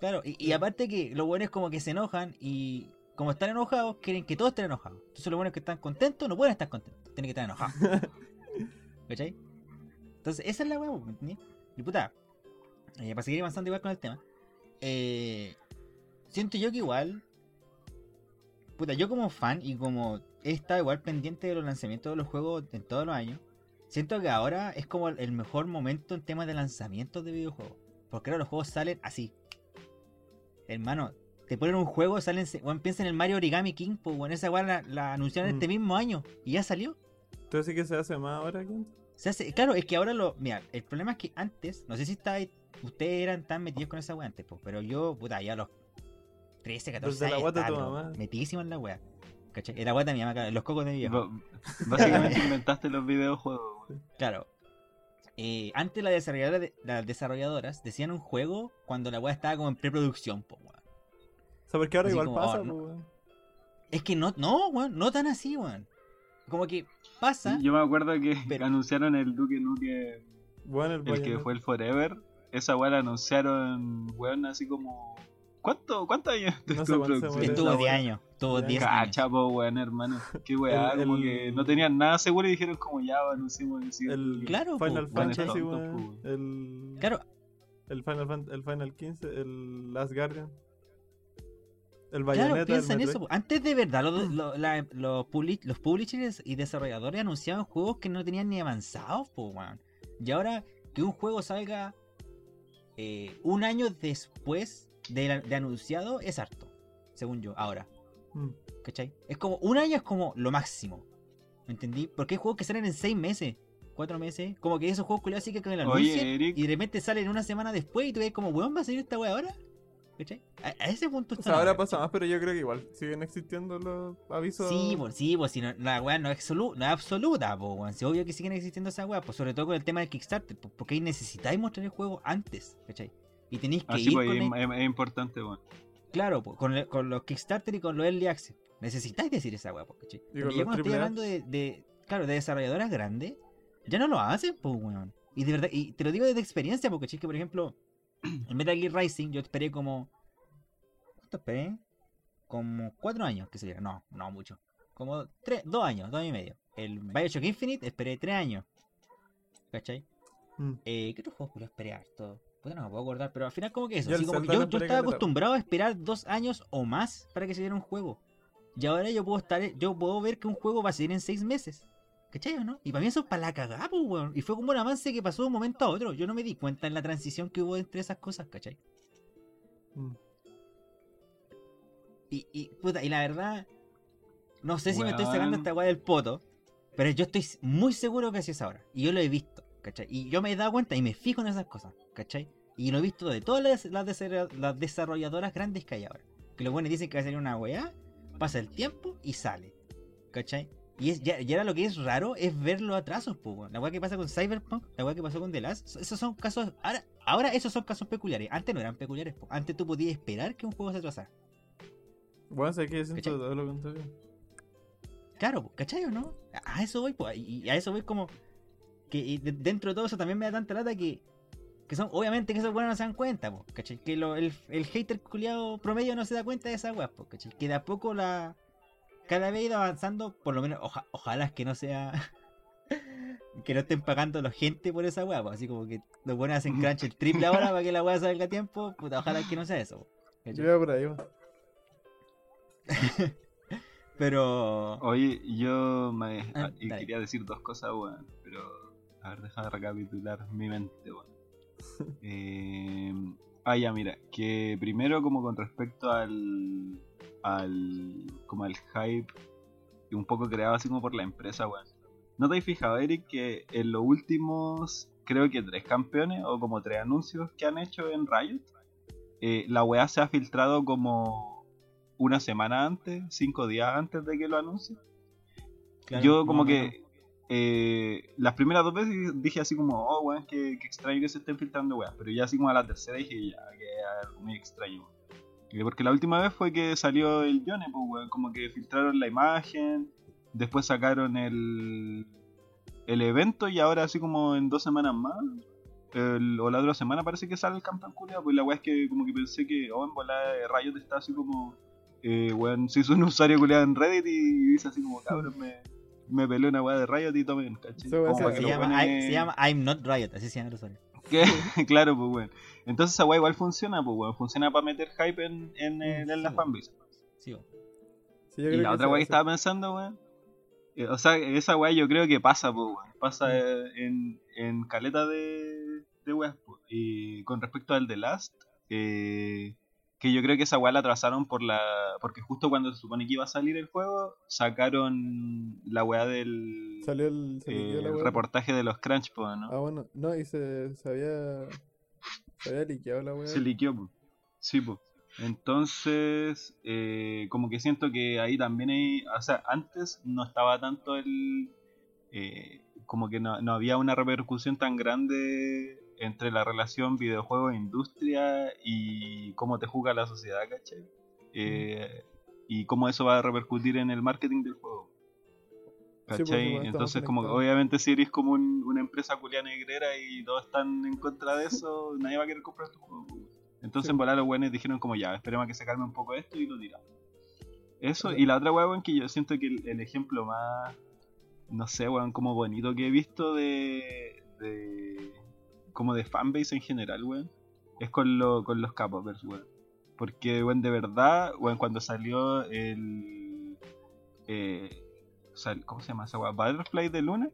Claro, y, y aparte que los buenos como que se enojan y como están enojados, quieren que todos estén enojados. Entonces los buenos que están contentos no pueden estar contentos, tienen que estar enojados. ¿Cachai? Entonces, esa es la weá, ¿me entendí? Y puta, eh, para seguir avanzando igual con el tema, eh, siento yo que igual, puta, yo como fan y como he estado igual pendiente de los lanzamientos de los juegos en todos los años, siento que ahora es como el mejor momento en temas de lanzamientos de videojuegos. Porque ahora los juegos salen así. Hermano, te ponen un juego, salen, bueno, piensa en el Mario Origami King, pues bueno, esa weá la, la anunciaron Mm. este mismo año y ya salió. Entonces sí que se hace más ahora, Kent. Se hace, claro, es que ahora lo. Mira, el problema es que antes, no sé si estáis, ustedes eran tan metidos con esa wea antes, pues, pero yo, puta, ya a los 13, 14 Desde la años. guata de estaba, tu mamá. Metidísimo en la wea. ¿Cachai? Era guata de mi mamá, los cocos de mi viejo. Básicamente inventaste los videojuegos, weón. Claro. Eh, antes las desarrolladoras, las desarrolladoras decían un juego cuando la wea estaba como en preproducción, pues, weón. O sea, porque ahora Así igual como, pasa, oh, no. pues, weón. Es que no, no, weón, no tan así, weón. Como que pasa. Yo me acuerdo que Pero- anunciaron el Duke Nuke, Bueno, el, el que fue el Forever. Esa weá la anunciaron, weón, así como. ¿Cuánto, ¿Cuántos años No sé estuvo en cuánto se producción muere. Estuvo esa 10 weá? años. Estuvo Ya. 10 años. Cacha, po, weón, hermano. Qué weá, El- como el- que no tenían nada seguro y dijeron como ya anunciamos el siguiente. Claro, Final Fantasy, weón. El, Claro, el, Final Fan- el Final 15, el Last Guardian. El Claro, piensa en eso. Antes de verdad, los, los- la- los publi- los publishers y desarrolladores anunciaban juegos que no tenían ni avanzados, po, weón. Y ahora que un juego salga eh, un año después de, la- de anunciado es harto, según yo, ahora. Mm. ¿Cachai? Es como, un año es como lo máximo. ¿Me entendí? Porque hay juegos que salen en seis meses, cuatro meses. Como que esos juegos culiados así que con el anuncio Oye, Eric, y de repente salen una semana después y tú ves como, weón, va a salir esta wea ahora. ¿Cachai? A, a ese punto O está. sea, ahora pasa más, pero yo creo que igual siguen existiendo los avisos. Sí, pues sí, pues si no, la weá no es, absolu- no es absoluta, pues weón. Si obvio que siguen existiendo esas weas, pues sobre todo con el tema del Kickstarter, pues, porque ahí necesitáis mostrar el juego antes, ¿cachai? Y tenéis que así ir pues, con es, el- es- importante, weón. claro, pues, con, el- con los Kickstarter y con los Early Access. Necesitáis decir esa wea, pues, ¿cachai? Y Porque ya cuando estoy hablando de, de, claro, de desarrolladoras grandes, ya no lo hacen, pues weón. Y de verdad, y te lo digo desde experiencia, porque ¿cachai? que por ejemplo, en Metal Gear Rising yo esperé como. ¿Cuánto esperé? Como cuatro años que saliera. No, no mucho. Como tres, dos años, dos años y medio. El Bioshock Infinite esperé tres años. ¿Cachai? Mm. Eh, ¿Qué otro juego culiao esperé harto? Puta, no me puedo acordar, pero al final como que eso. Yo así el como Zelda yo, lo yo esperé estaba acostumbrado a esperar dos años o más para que se diera un juego. Y ahora yo puedo estar, yo puedo ver que un juego va a salir en seis meses. ¿Cachai o no? Y para mí eso es para la cagada, pues, weón. Y fue como un avance que pasó de un momento a otro. Yo no me di cuenta en la transición que hubo entre esas cosas, ¿cachai? Mm. Y, y, puta, y la verdad, no sé si me estoy sacando esta weá del poto, pero yo estoy muy seguro que así es ahora. Y yo lo he visto, ¿cachai? Y yo me he dado cuenta y me fijo en esas cosas, ¿cachai? Y lo he visto de todas las, las desarrolladoras grandes que hay ahora. Que los buenos dicen que va a salir una weá, pasa el tiempo y sale, ¿cachai? Y, es, ya, y ahora lo que es raro es ver los atrasos, weón. La weá que pasa con Cyberpunk, la weá que pasó con The Last, esos son casos. Ahora, ahora esos son casos peculiares. Antes no eran peculiares, po. Antes tú podías esperar que un juego se atrasara. Bueno, sé que ¿Cachai? todo lo contrario. Claro, po, ¿cachai o no? A eso voy, pues, y a eso voy como que y de- dentro de todo eso también me da tanta lata que, que son, obviamente que esos buenos no se dan cuenta, po, ¿cachai? Que lo- el, el hater culiado promedio no se da cuenta de esa weá, po, ¿cachai? Que de a poco la cada vez ha ido avanzando, por lo menos, oja- ojalá que no sea que no estén pagando los gente por esa weá, así como que los buenos hacen crunch el triple ahora para que la weá salga a tiempo, puta, ojalá que no sea eso. Yo iba por ahí, weón. Pero Oye, yo me, Ah, ah, quería decir dos cosas, weón, pero a ver, deja de recapitular mi mente, weón. Eh, ah, ya, mira, que primero como con respecto al, al, como al hype, y un poco creado así como por la empresa, weón. ¿No te has fijado, Eric, que en los últimos, creo que tres campeones, o como tres anuncios que han hecho en Riot, eh, la weá se ha filtrado como una semana antes, cinco días antes de que lo anuncie? claro, yo como que eh, las primeras dos veces dije así como, oh weón, que, que extraño que se estén filtrando weas, pero ya así como a la tercera dije ya, que es algo muy extraño. Y Porque la última vez fue que salió el Yone, pues weón, como que filtraron la imagen, después sacaron el, el evento y ahora así como en dos semanas más, el- o la otra semana parece que sale el campeón culiao, pues la wea es que como que pensé que, oh en volada Riot está así como eh, weón, se hizo un usuario culiado en Reddit y dice así como, cabrón, me, me una weá de Riot y tomen, ¿cachai? Weá Como se- llama, weones- I- se llama I'm Not Riot, así se llama el usuario. Que- claro, pues weón. Entonces esa weá igual funciona, pues weón. Funciona para meter hype en, en, el- en la Sí, fanbase. Sí, bo. Sí, yo Y creo la que otra weá que estaba pensando, weón. eh, O sea, esa weá yo creo que pasa, pues, weón. Pasa eh, en, en caleta de, de weas, po. Y con respecto al The Last, eh, que yo creo que esa weá la atrasaron por la. Porque justo cuando se supone que iba a salir el juego, sacaron la weá del. Salió el, eh, el weá. reportaje de los Crunch, po, ¿no? Ah, bueno, no, y se, se había. Se había liqueado la weá. Se liqueó, po. Sí, po. Entonces, eh, como que siento que ahí también hay, o sea, antes no estaba tanto el, eh, como que no, no había una repercusión tan grande entre la relación videojuego-industria y cómo te juzga la sociedad, ¿cachai? Eh, y cómo eso va a repercutir en el marketing del juego. ¿Cachai? estamos Entonces, como que obviamente si eres como un- una empresa culia negrera y todos están en contra de eso, nadie va a querer comprar tu juego. Entonces, Sí. en volar los buenos dijeron como ya, esperemos a que se calme un poco esto y lo tiramos. Eso, y la otra weón, que yo siento que el, el ejemplo más, no sé, weón, como bonito que he visto de, de como de fanbase en general, weón, es con, lo, con los capopers, weón. Porque, weón, de verdad, weón, cuando salió el... eh, ¿cómo se llama esa weá? Butterfly de Luna.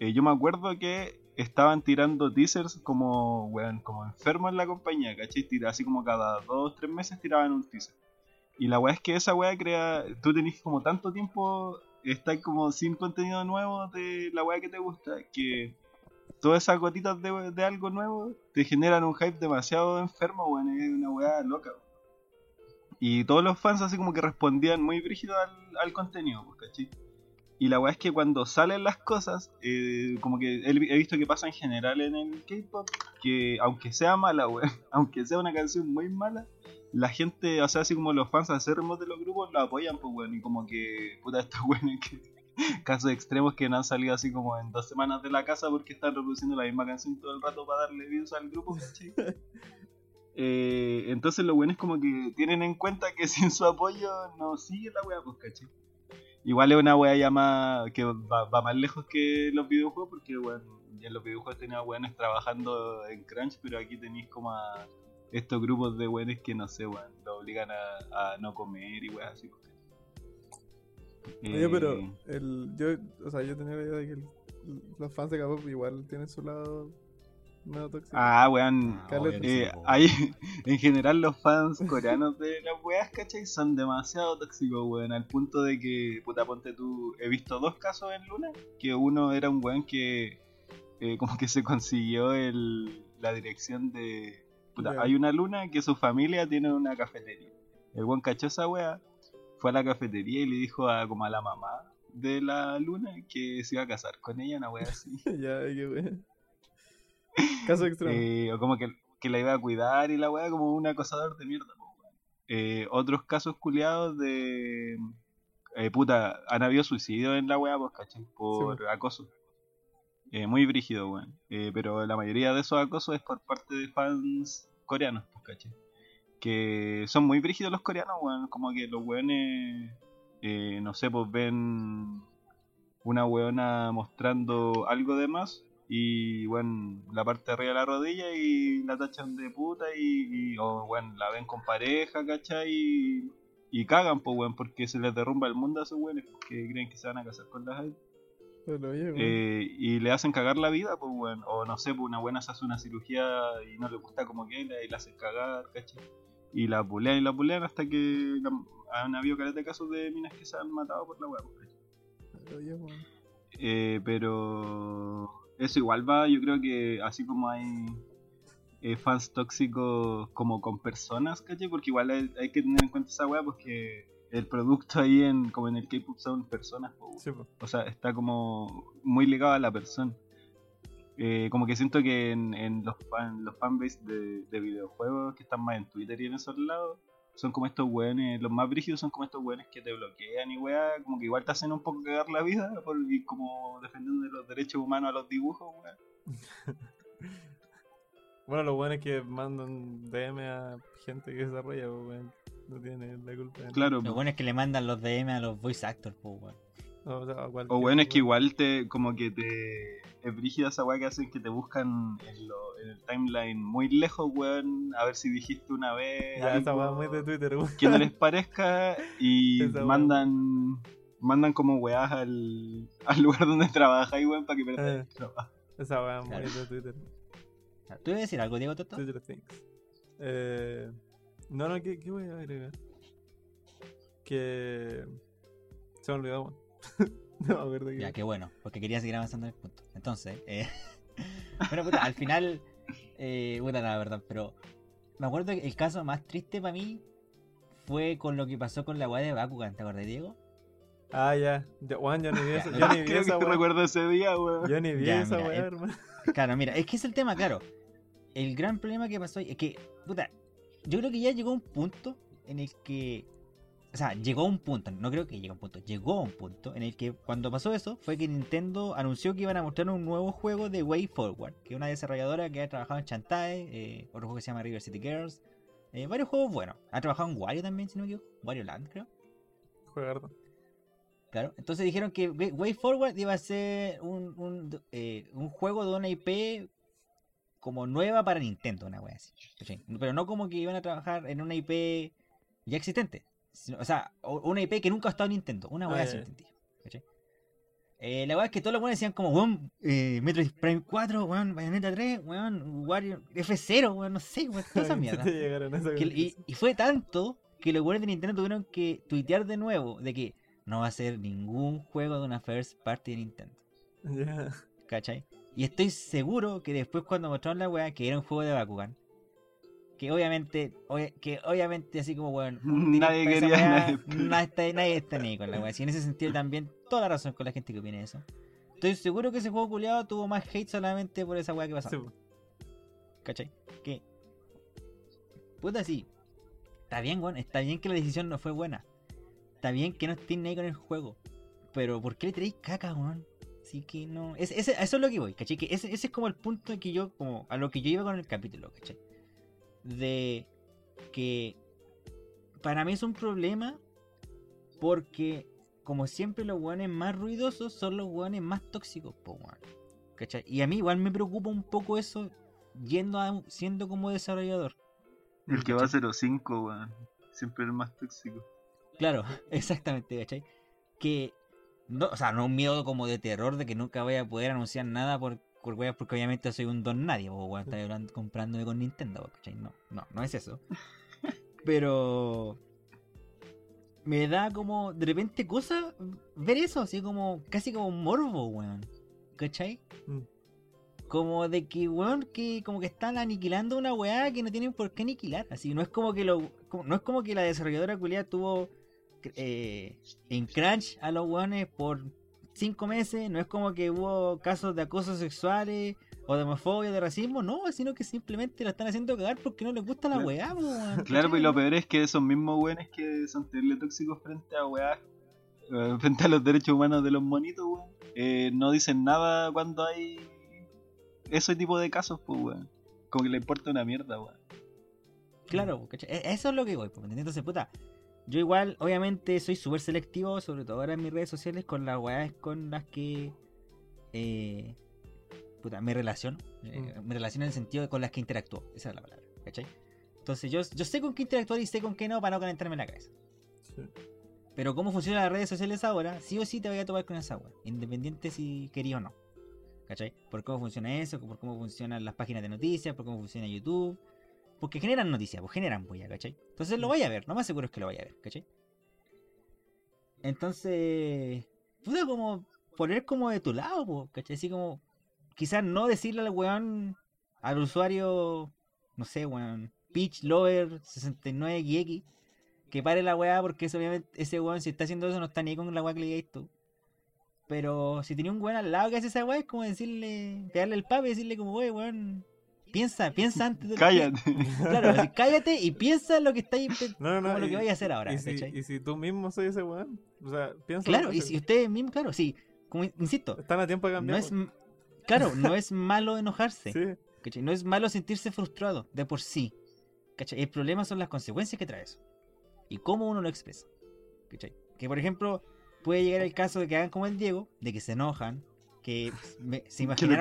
eh, yo me acuerdo que estaban tirando teasers como, weón, como enfermos en la compañía, ¿cachai? Así como cada dos, tres meses tiraban un teaser. Y la weá es que esa weá crea. Tú tenés como tanto tiempo, estás como sin contenido nuevo de la weá que te gusta, que todas esas gotitas de, de algo nuevo te generan un hype demasiado enfermo, weón. Es una weá loca. Y todos los fans así como que respondían muy brígido al, al contenido, pues, ¿cachai? Y la weá es que cuando salen las cosas, eh, como que he, he visto que pasa en general en el K-pop, que aunque sea mala, weón, aunque sea una canción muy mala, la gente, o sea, así como los fans acérrimos de los grupos lo apoyan, pues weón, y como que, puta, estos weones que. Casos extremos que no han salido así como en dos semanas de la casa porque están reproduciendo la misma canción todo el rato para darle views al grupo, ¿cachai? Eh, entonces lo bueno es como que tienen en cuenta que sin su apoyo no sigue la wea, pues, ¿cachai? Igual es una wea ya más, que va, va más lejos que los videojuegos porque, bueno, ya en los videojuegos tenía weones trabajando en Crunch, pero aquí tenéis como a estos grupos de weones que no sé, weón, lo obligan a, a no comer y weas así. pues. Oye, pero Eh, el, yo, o sea, yo tenía la idea de que el- los fans de K-pop igual tienen su lado medio tóxico. Ah, weón. Ah, Eh, hay, en general los fans coreanos de las weas, ¿cachai? Son demasiado tóxicos, weón, al punto de que, puta, ponte tú, he visto dos casos en Luna, que uno era un weón que eh, como que se consiguió el, la dirección de... Puta, hay una Luna que su familia tiene una cafetería. El weón cachó esa wea, fue a la cafetería y le dijo a, como a la mamá de la Luna que se iba a casar con ella, una wea así. ya, qué weón. Caso extremo. Eh, o como que, que la iba a cuidar y la weá como un acosador de mierda. Eh, otros casos culiados de... eh, puta, han habido suicidios en la weá, pues, ¿cachai? Por Sí, acoso. Eh, muy brígido, weón. Pero la mayoría de esos acosos es por parte de fans coreanos, pues, ¿cachai? Que son muy brígidos los coreanos, weón. Como que los weones, eh, no sé, pues ven una weona mostrando algo de más y bueno, la parte de arriba de la rodilla y la tachan de puta y, y- o bueno, la ven con pareja, ¿cachai? Y, y cagan, pues weón, porque se les derrumba el mundo a esos weones porque creen que se van a casar con las idols. Pero, oye, weón. Eh, y le hacen cagar la vida, pues weón. O no sé, pues una buena se hace una cirugía y no le gusta como que y la hacen cagar, ¿cachai? Y la pulean y la pulean hasta que la- han habido caleta de casos de minas que se han matado por la weá, pues. Eh, pero eso igual va, yo creo que así como hay eh, fans tóxicos como con personas, ¿cachai? Porque igual hay, hay que tener en cuenta esa weá, porque el producto ahí en como en el K-pop son personas, Sí, o sea, está como muy ligado a la persona. Eh, como que siento que en, en los fan, los fanbase de, de videojuegos que están más en Twitter y en esos lados, son como estos weones, los más brígidos son como estos weones que te bloquean y weá, como que igual te hacen un poco cagar la vida por y como defendiendo de los derechos humanos a los dibujos, weá. Bueno, lo bueno es que mandan DM a gente que desarrolla, po, weón. no tiene la culpa. de Claro, Lo po. bueno es que le mandan los DM a los voice actors, po, weón. O, sea, cualquier O bueno, es que igual te, como que te, es brígida esa weá que hacen que te buscan en, lo- en el timeline muy lejos, weón, a ver si dijiste una vez Ya, esa algo weá muy de Twitter, weón. que no les parezca y Esa weá. mandan mandan como weás al, al lugar donde trabajáis, weón, para que perdáis Eh. el trabajo. Esa weá muy de Twitter. ¿Tú ibas a decir algo, Diego Toto? Twitter Things. Eh, no, no, ¿qué, qué voy a agregar? Que. Se me olvidó, weón. no me acuerdo Ya, que. qué bueno, porque quería seguir avanzando en el punto. Entonces, eh... bueno, puta, al final, eh, puta, la verdad, pero me acuerdo que el caso más triste para mí fue con lo que pasó con la weá de Bakugan, ¿te acuerdas, Diego? Ah, ya. Juan, yo ni vi esa, Ya, yo ni vi Creo esa recuerdo ese día, weón. Yo ni vi Ya, esa weá, hermano. Claro, mira, es que es el tema, claro. El gran problema que pasó es que, puta, yo creo que ya llegó un punto en el que. O sea, llegó a un punto, no creo que llegue a un punto, llegó a un punto en el que cuando pasó eso fue que Nintendo anunció que iban a mostrar un nuevo juego de Way Forward, que es una desarrolladora que ha trabajado en Shantae, eh, otro juego que se llama River City Girls, eh, varios juegos buenos. Ha trabajado en Wario también, si no me equivoco, Wario Land creo. Juega harto. Claro, entonces dijeron que Way Forward iba a ser un, un, eh, un juego de una IP como nueva para Nintendo, una wea así. Pero no como que iban a trabajar en una IP ya existente. O sea, una IP que nunca ha estado en Nintendo. Una Ah, así, entendí. Eh, la wea es que todos los buenos decían como, weón, eh, Metroid Prime 4, weón, Bayonetta 3, weón, Wario F0, weón, no sé, weón, toda esa mierda. Te llegaron a esa Que- y, fue tanto que los güeyes de Nintendo tuvieron que tuitear de nuevo de que no va a ser ningún juego de una first party de Nintendo. Ya. ¿Cachai? Y estoy seguro que después cuando mostraron la weá que era un juego de Bakugan, que obviamente, obvia- que obviamente así como weón, Nadie quería, nadie nadie está, nadie está ni con la weá. Y en ese sentido también toda la razón con la gente que opina eso. Estoy seguro que ese juego culiado tuvo más hate solamente por esa weá que pasó. Sí. ¿Cachai? Que. Puta, sí. Está bien, weón. Está bien que la decisión no fue buena. Está bien que no estén ahí con el juego. Pero ¿por qué le traéis caca, weón? Así que no. Ese, ese- eso es lo que voy, ¿cachai? Que ese, ese es como el punto que yo, como a lo que yo iba con el capítulo, ¿cachai? De que para mí es un problema porque, como siempre, los weones más ruidosos son los weones más tóxicos, po. ¿Cachai? Y a mí igual me preocupa un poco eso yendo a, siendo como desarrollador. El que va a 05, weón. Siempre el más tóxico. Claro, exactamente, ¿cachai? Que, no, o sea, no un miedo como de terror de que nunca voy a poder anunciar nada por, por weas, porque obviamente soy un don nadie, o weón, estoy hablando- comprándome con Nintendo, ¿cachai? No, no, no es eso. Pero me da como de repente cosa ver eso, así como casi como un morbo, weón. ¿Cachai? Mm. Como de que, weón, que como que están aniquilando una weá que no tienen por qué aniquilar. Así, no es como que lo, como- no es como que la desarrolladora culiada tuvo eh, en crunch a los weones por cinco meses. No es como que hubo casos de acoso sexuales o de homofobia, de racismo. No, sino que simplemente lo están haciendo cagar porque no les gusta la Claro. weá, weón, Claro, pues y lo peor es que esos mismos weones que son terrible tóxicos frente a weá, eh, frente a los derechos humanos de los monitos, weón, eh, no dicen nada cuando hay ese tipo de casos, pues weón. Como que le importa una mierda, weón. Claro, ¿cachai? E- Eso es lo que voy, pues. Entonces, puta, yo igual, obviamente, soy súper selectivo, sobre todo ahora en mis redes sociales, con las weas con las que eh, puta, me relaciono. eh, Mm. Me relaciono en el sentido de con las que interactúo. Esa es la palabra, ¿cachai? Entonces yo, yo sé con qué interactuar y sé con qué no para no calentarme la cabeza. Sí. Pero cómo funcionan las redes sociales ahora, sí o sí te voy a topar con esa wea, independiente si quería o no. ¿Cachai? Por cómo funciona eso, por cómo funcionan las páginas de noticias, por cómo funciona YouTube. Porque generan noticias, pues generan bulla, ¿cachai? Entonces lo voy a ver, lo más seguro es que lo vaya a ver, ¿cachai? Entonces, puta como poner como de tu lado, pues, ¿cachai? Así como, quizás no decirle al weón, al usuario, no sé, weón, Peach Lover 69XX, que pare la weá, porque eso, obviamente ese weón, si está haciendo eso, no está ni con la weá que le digáis tú. Pero si tenía un weón al lado que hace esa weá, es como decirle, pegarle el papo y decirle como, oye, weón, piensa, piensa antes de... Cállate. Claro, así, cállate y piensa en lo que estáis No, no, no. lo que vaya a hacer ahora, y si, ¿cachai? y si tú mismo soy ese weón, o sea, piensa. Claro, y si ustedes mismos, claro, sí, como insisto, Están a tiempo de no cambiar. es m- claro, no es malo enojarse, Sí, ¿cachai? No es malo sentirse frustrado de por sí. ¿cachai? El problema son las consecuencias que trae eso. y cómo uno lo expresa. ¿Cachai? Que por ejemplo, puede llegar el caso de que hagan como el Diego, de que se enojan, que me- se Que le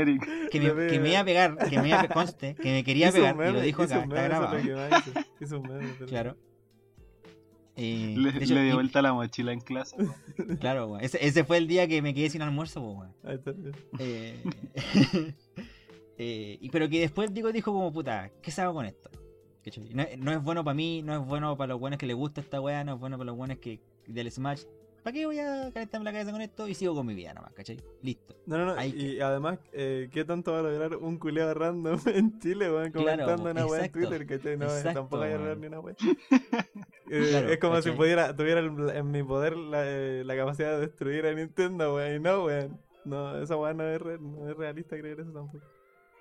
Eric. que Le me, que peguen. me iba a pegar, que me iba a, conste, que me quería pegar, y lo dijo acá, está meme, eso es grabado. meme, Claro. Eh, Le, hecho, le dio y- vuelta la mochila en clase. Claro, weón. Ese, ese fue el día que me quedé sin almuerzo, pues, weón. Ahí está. Eh, eh, y pero que después digo, dijo como puta, ¿qué se hago con esto? No, es- no es bueno para mí, no es bueno para los buenos que les gusta esta weá, no es bueno para los buenos que del Smash. ¿Para qué voy a calentarme la cabeza con esto? Y sigo con mi vida nomás, ¿cachai? Listo. No, no, no. Ahí y además, eh, ¿qué tanto va a lograr un culeado random en Chile, weón? Claro, Comentando una weá en. Twitter, ¿cachai? No, Exacto, tampoco hay a lograr ni una weá. Eh, Claro, es como si pudiera, tuviera en mi poder la, eh, la capacidad de destruir a Nintendo, weón. Y no, weón. No, esa weá no es, re- no es realista creer eso tampoco.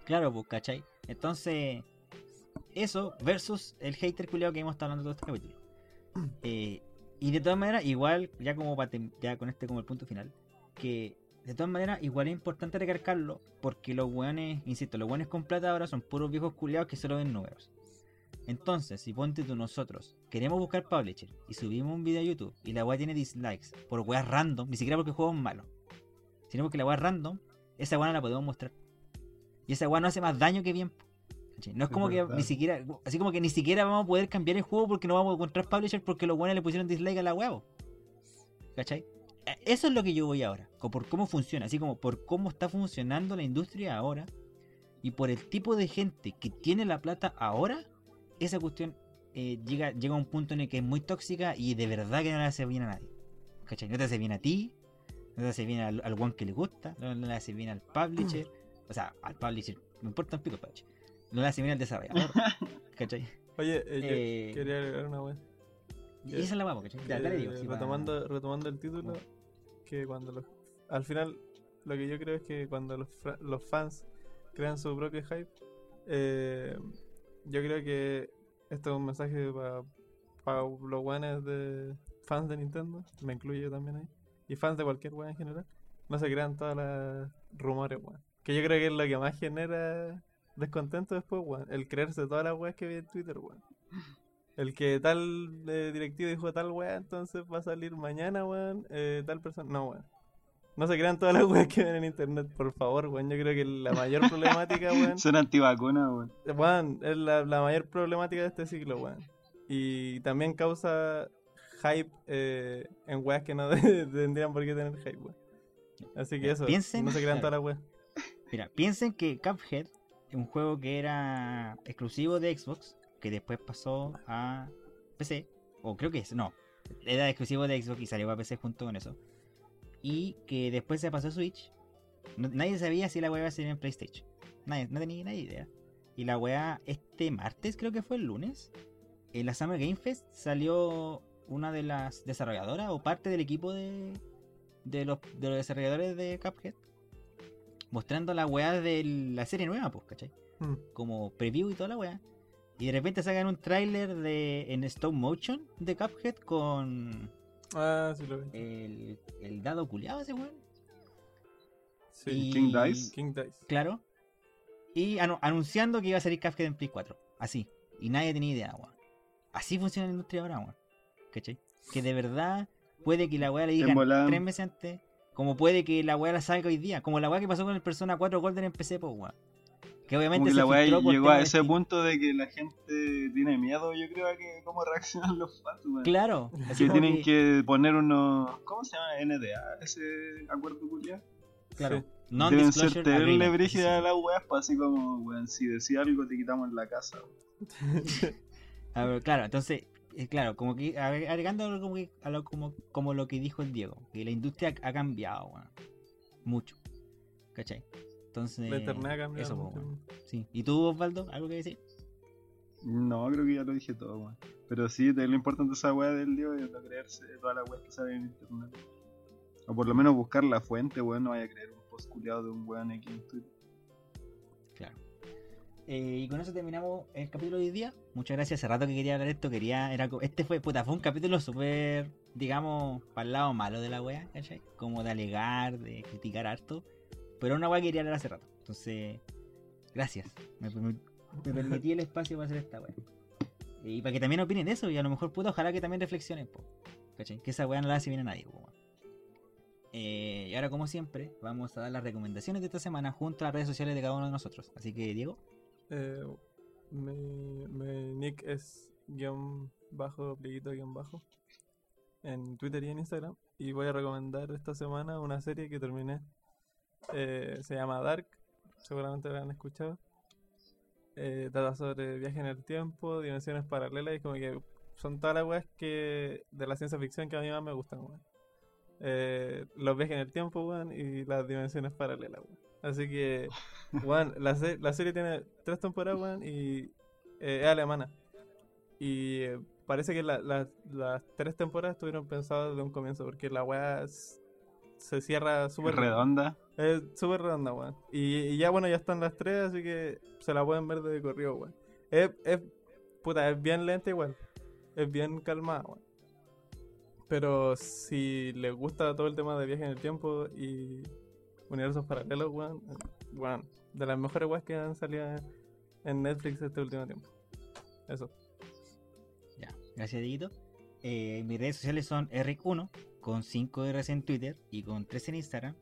Claro, pues, ¿cachai? Entonces, eso versus el hater culiado que hemos estado hablando todo este capítulo. Eh, y de todas maneras, igual, ya como pa tem- ya con este como el punto final, que de todas maneras, igual es importante recalcarlo, porque los weones, insisto, los weones con plata ahora son puros viejos culiados que solo ven números. Entonces, si ponte tú nosotros, queremos buscar publisher y subimos un video a YouTube y la weá tiene dislikes por weas random, ni siquiera porque el juego es malo, sino porque la weá es random, esa weá no la podemos mostrar. Y esa weá no hace más daño que bien. No es Es como que ni siquiera, así como que ni siquiera vamos a poder cambiar el juego porque no vamos a encontrar publisher porque los buenos le pusieron dislike a la huevo. ¿Cachai? Eh, Eso es lo que yo voy ahora, por cómo funciona, así como por cómo está funcionando la industria ahora y por el tipo de gente que tiene la plata ahora, esa cuestión eh, llega, llega a un punto en el que es muy tóxica y de verdad que no le hace bien a nadie. ¿Cachai? No te hace bien a ti, no te hace bien al, al one que le gusta, no le hace bien al publisher, o sea, al publisher, me importa un pico publisher, no le hace bien al desarrollador, ¿cachai? Oye, eh, yo Eh, quería agregar una weá. Y esa es la guapa, ¿cachai? Ya, dale, digo, Eh, pa- retomando, retomando el título, que cuando los, al final lo que yo creo es que cuando los, fra- los fans crean su propio hype, eh, yo creo que esto es un mensaje para los guanes de fans de Nintendo, me incluyo yo también ahí, y fans de cualquier weá en general, no se crean todas las rumores, weón. Que yo creo que es lo que más genera descontento después, weón. El creerse todas las weas que vi en Twitter, weón. El que tal eh, directivo dijo tal wea, entonces va a salir mañana, weón, eh, tal persona. No, weón. No se crean todas las weas que ven en internet, por favor, weón. Yo creo que la mayor problemática, weón, Son antivacunas, weón. weón, es la, la mayor problemática de este ciclo, weón. Y también causa hype eh, en weas que no tendrían por qué tener hype, weón. Así que eso, piensen- no se crean todas las weas. Mira, piensen que Cuphead un juego que era exclusivo de Xbox, que después pasó a PC, o creo que es, no, era exclusivo de Xbox y salió a PC junto con eso. Y que después se pasó a Switch. Nadie sabía si la weá iba a salir en PlayStation. Nadie, no tenía nadie idea. Y la weá este martes, creo que fue el lunes, en la Summer Game Fest salió una de las desarrolladoras o parte del equipo de, de, los, de los desarrolladores de Cuphead mostrando la weá de la serie nueva, pues, ¿cachai? Mm. Como preview y toda la weá. Y de repente sacan un tráiler de en stop motion de Cuphead con Ah, sí lo vi. el, el dado culiado ese weón. Sí. y- King Dice. King Dice. Claro. Y anu- anunciando que iba a salir Cuphead en Play 4. Así. Y nadie tenía idea, weón. Así funciona la industria ahora, weón. ¿Cachai? Que de verdad puede que la weá le digan tres meses antes. Como puede que la weá la salga hoy día. Como la weá que pasó con el Persona 4 Golden en PC, pues weón. Que obviamente que se la weá llegó a ese Steam. punto de que la gente tiene miedo, yo creo, a que cómo reaccionan los fans, weón. Claro. así Que tienen que poner unos. ¿Cómo se llama? NDA, ese acuerdo culiado. Claro. Sí. Deben ser terrible brígidas sí. las weas, pues así como, weón, si decía algo te quitamos la casa. weón. A ver, claro, entonces, eh, claro, como que agre- agregando algo como, que- a lo, como, como lo que dijo el Diego, que la industria ha cambiado, weón. Mucho. ¿Cachai? Entonces. La internet ha cambiado eso, weón. Sí. ¿Y tú, Osvaldo? ¿Algo que decir? No, creo que ya lo dije todo, weón. Pero sí, de lo importante de esa wea del Dios es no creerse todas las weas que salen en internet. O por lo menos buscar la fuente, weón, no vaya a creer un post culiado de un weón aquí en Twitter. Eh, y con eso terminamos el capítulo de hoy día. Muchas gracias. Hace rato que quería hablar esto. Quería. Era, este fue, puta, fue un capítulo súper, digamos, para el lado malo de la wea, ¿cachai? Como de alegar, de criticar harto. Pero una wea que quería hablar hace rato. Entonces, gracias. Me, permití el espacio para hacer esta wea. Y para que también opinen de eso, y a lo mejor, puta, ojalá que también reflexionen, po. ¿Cachai? Que esa weá no la hace bien a nadie, po. Eh, y ahora, como siempre, vamos a dar las recomendaciones de esta semana junto a las redes sociales de cada uno de nosotros. Así que, Diego, Eh, mi, nick es guion bajo, plieguito guion bajo. En Twitter y en Instagram. Y voy a recomendar esta semana una serie que terminé. Eh, se llama Dark. Seguramente la han escuchado. Eh, trata sobre viaje en el tiempo, dimensiones paralelas y como que son todas las weas que de la ciencia ficción que a mí más me gustan. Eh, los viajes en el tiempo, weón, y las dimensiones paralelas, weón. Así que, weón, la, se- la serie tiene tres temporadas, weón, y eh, es alemana. Y eh, parece que la- la- las tres temporadas estuvieron pensadas desde un comienzo, porque la wea s- se cierra súper redonda. es súper redonda, weón. Y, y ya, bueno, ya están las tres, así que se la pueden ver de corrido, weón. Es, es, puta, es bien lenta igual. Es bien calmada, weón. Pero si les gusta todo el tema de viaje en el tiempo y universos paralelos, weón, weón, de las mejores weas que han salido en Netflix este último tiempo. Eso. ya, gracias, Dieguito. Eh, mis redes sociales son Eric1, con 5 R's en Twitter y con 3 en Instagram.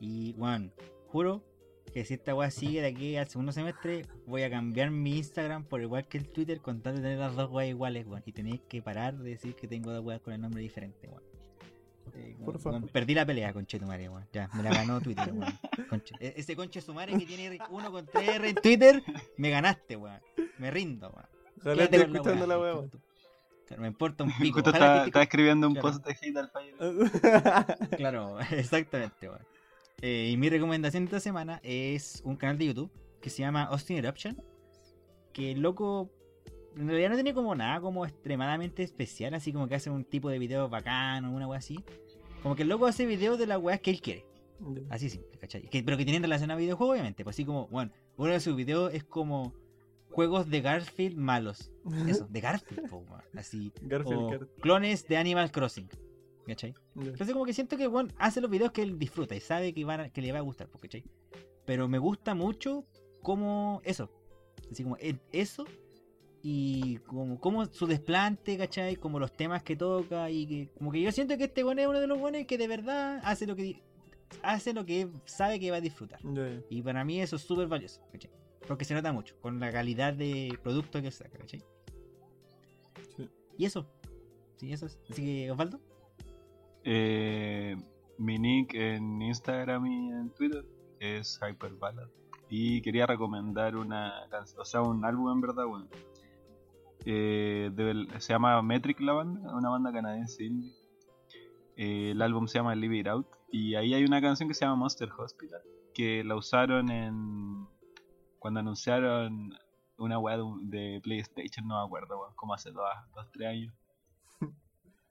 Y, bueno, juro que si esta weá sigue de aquí al segundo semestre, voy a cambiar mi Instagram por igual que el Twitter con tal de tener las dos weas iguales, weón. Y tenéis que parar de decir que tengo dos weas con el nombre diferente, weón. Por weón, favor. weón, perdí la pelea, conche tu madre, weón. Ya, me la ganó Twitter, weón. Conche- e- Ese conche su madre que tiene uno con 3 R en Twitter, me ganaste, weón. Me rindo, weón. Ojalá esté con la escuchando la weón. me importa un pico. Justo está, que te- está escribiendo un Claro. post de hate al fallo. Claro, exactamente, weón. Eh, y mi recomendación de esta semana es un canal de YouTube que se llama Austin Eruption. Que el loco en realidad no tiene como nada como extremadamente especial, así como que hace un tipo de video bacano, una wea así. Como que el loco hace videos de las weas que él quiere. Así simple, ¿cachai? Que- pero que tienen relación a videojuegos, obviamente. Pues así como, bueno, uno de sus videos es como juegos de Garfield malos. Eso, de Garfield, po. Así. Garfield o Gar- clones de Animal Crossing. ¿Cachai? Entonces como que siento que bueno, hace los videos que él disfruta y sabe que, van a- que le va a gustar, ¿cachai? Pero me gusta mucho como eso. Así como eso y como, como su desplante, ¿cachai? Como los temas que toca y que como que yo siento que este bueno es uno de los buenos que de verdad hace lo que hace lo que sabe que va a disfrutar. Y para mí eso es súper valioso, ¿cachai? Porque se nota mucho con la calidad de producto que saca, ¿cachai? Sí. Y eso. Sí, eso es. Así que, Osvaldo. Eh, mi nick en Instagram y en Twitter es Hyperballad. Y quería recomendar una canción, o sea, un álbum en verdad, bueno. Eh, se llama Metric la banda, una banda canadiense indie. Eh, el álbum se llama Live It Out. Y ahí hay una canción que se llama Monster Hospital, que la usaron en. cuando anunciaron una web de PlayStation, no me acuerdo, weón, como hace 2 dos, 3 años.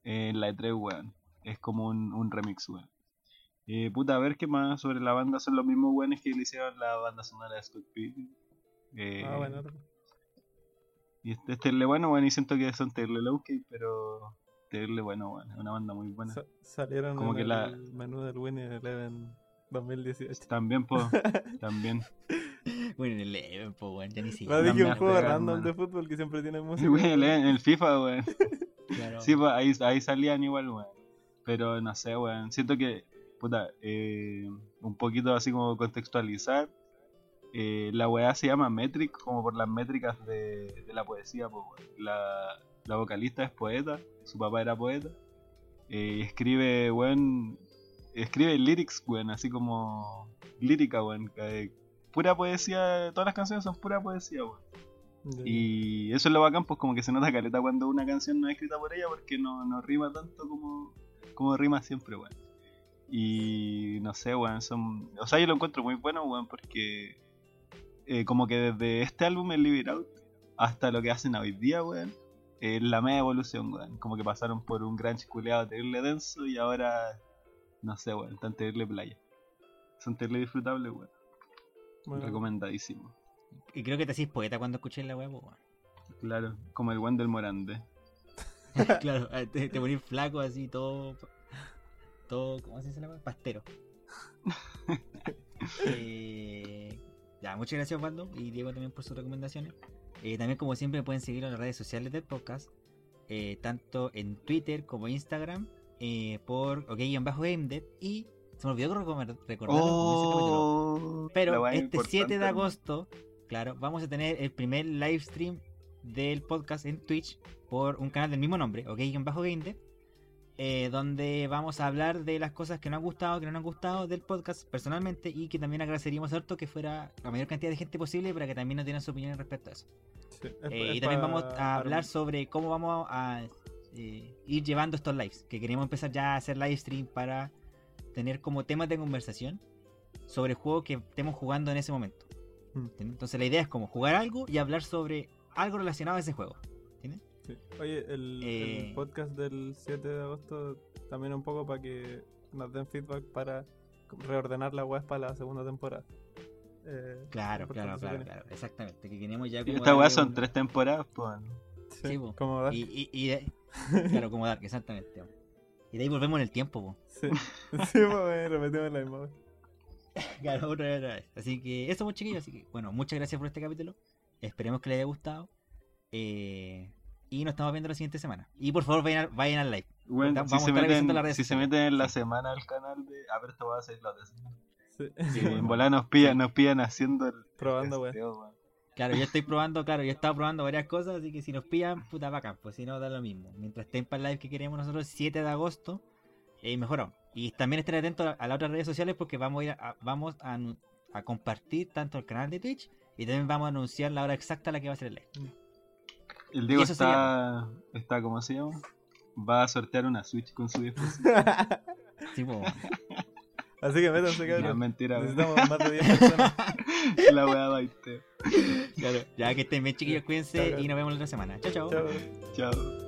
En la E3, weón. Es como un, un remix, weón. Eh, puta, a ver qué más sobre la banda. Son los mismos weones que le hicieron la banda sonora de Scott Pilgrim. Eh, Ah, bueno. Y este, es le bueno, weón. Y siento que son terrible low pero terrible bueno, weón. Es una banda muy buena. Sa- salieron Como en que el la- menú del Winnie Eleven 2018. También, po. también. Bueno, el Eleven, po, weón, ya ni No siquiera. dije un juego random hermano. de fútbol que siempre tiene música. Weón, en el FIFA, weón. Claro. Sí, pues ahí, ahí salían igual, weón. Pero no sé, weón. Siento que, puta, eh, un poquito así como contextualizar. Eh, la weá se llama Metric, como por las métricas de, de la poesía, pues. La, la vocalista es poeta, su papá era poeta. eh, y escribe, weón. Escribe lyrics, weón, así como lírica, weón. eh, pura poesía, todas las canciones son pura poesía, weón. Y eso es lo bacán, pues como que se nota caleta cuando una canción no es escrita por ella porque no, no rima tanto como, como rima siempre, weón. Y no sé, weón, son... O sea, yo lo encuentro muy bueno, weón, porque eh, como que desde este álbum, el Live It Out, hasta lo que hacen hoy día, weón, es la media evolución, weón. Como que pasaron por un gran culeado terrible denso y ahora, no sé, weón, tan terrible playa. Son terrible disfrutables, weón. Bueno, Recomendadísimo. Y creo que te hacís poeta cuando escuché la po, weón. Claro, como el Wendell Morande. claro, eh, te, te ponís flaco así, todo. Todo, ¿cómo se dice la weá? Pastero. Eh, Ya, muchas gracias, Osvaldo. Y Diego también por sus recomendaciones. Eh, también, como siempre, pueden seguirlo en las redes sociales del podcast. eh, tanto en Twitter como Instagram. eh, por OK-GameDev. Y se me olvidó recordar. Oh, Pero este importante, 7 de agosto, claro, vamos a tener el primer live stream del podcast en Twitch por un canal del mismo nombre, OK-GameDev. Eh, donde vamos a hablar de las cosas que nos han gustado, que no nos han gustado del podcast personalmente y que también agradeceríamos harto que fuera la mayor cantidad de gente posible para que también nos dieran su opinión respecto a eso. Sí, es- Eh, es y también vamos a hablar sobre cómo vamos a eh, ir llevando estos lives, que queremos empezar ya a hacer live stream para tener como temas de conversación sobre el juego que estemos jugando en ese momento. Mm. Entonces la idea es como jugar algo y hablar sobre algo relacionado a ese juego. Oye, el, Eh, el podcast del 7 de agosto también un poco para que nos den feedback para reordenar la web para la segunda temporada. Eh, Claro, claro, claro, claro, exactamente. Que queremos ya como esta weá darle son un- tres temporadas, pues. Sí, Sí, po. como Dark. Y, y, y de- claro, como Dark, exactamente. Y de ahí volvemos en el tiempo, po. Sí, sí pues, repetimos la misma web. Claro, otra vez, otra vez. Así que eso, pues, chiquillos. Así que, bueno, muchas gracias por este capítulo. Esperemos que les haya gustado. Eh, y nos estamos viendo la siguiente semana. Y por favor, vayan, al- vayan al live. Bueno, Vamos si, a se estar avisando meten, en las redes si se meten en la semana al canal de. A ver, esto va a ser la otra semana. Sí. Sí, en volada nos pillan, nos pillan haciendo el. Probando, weón. testeo, weón. Claro, yo estoy probando, claro, yo he estado probando varias cosas. Así que si nos pillan, puta bacán. Pues si no, da lo mismo. Mientras estén para el live que queremos nosotros, 7 de agosto, eh, mejor aún. Y también estén atentos a, a las otras redes sociales porque vamos a, ir a- vamos a, compartir tanto el canal de Twitch y también vamos a anunciar la hora exacta a la que va a ser el live. El Diego está. Está, ¿cómo se llama? Va a sortear una Switch con su viejo. Sí, po. Así que métanse, No, es cabrón. mentira, weón. Necesitamos más de 10 personas. La weá baite. Claro. Ya que estén bien chiquillos, cuídense Chao, y nos vemos la otra semana. Chao, chao. Chao. Chao.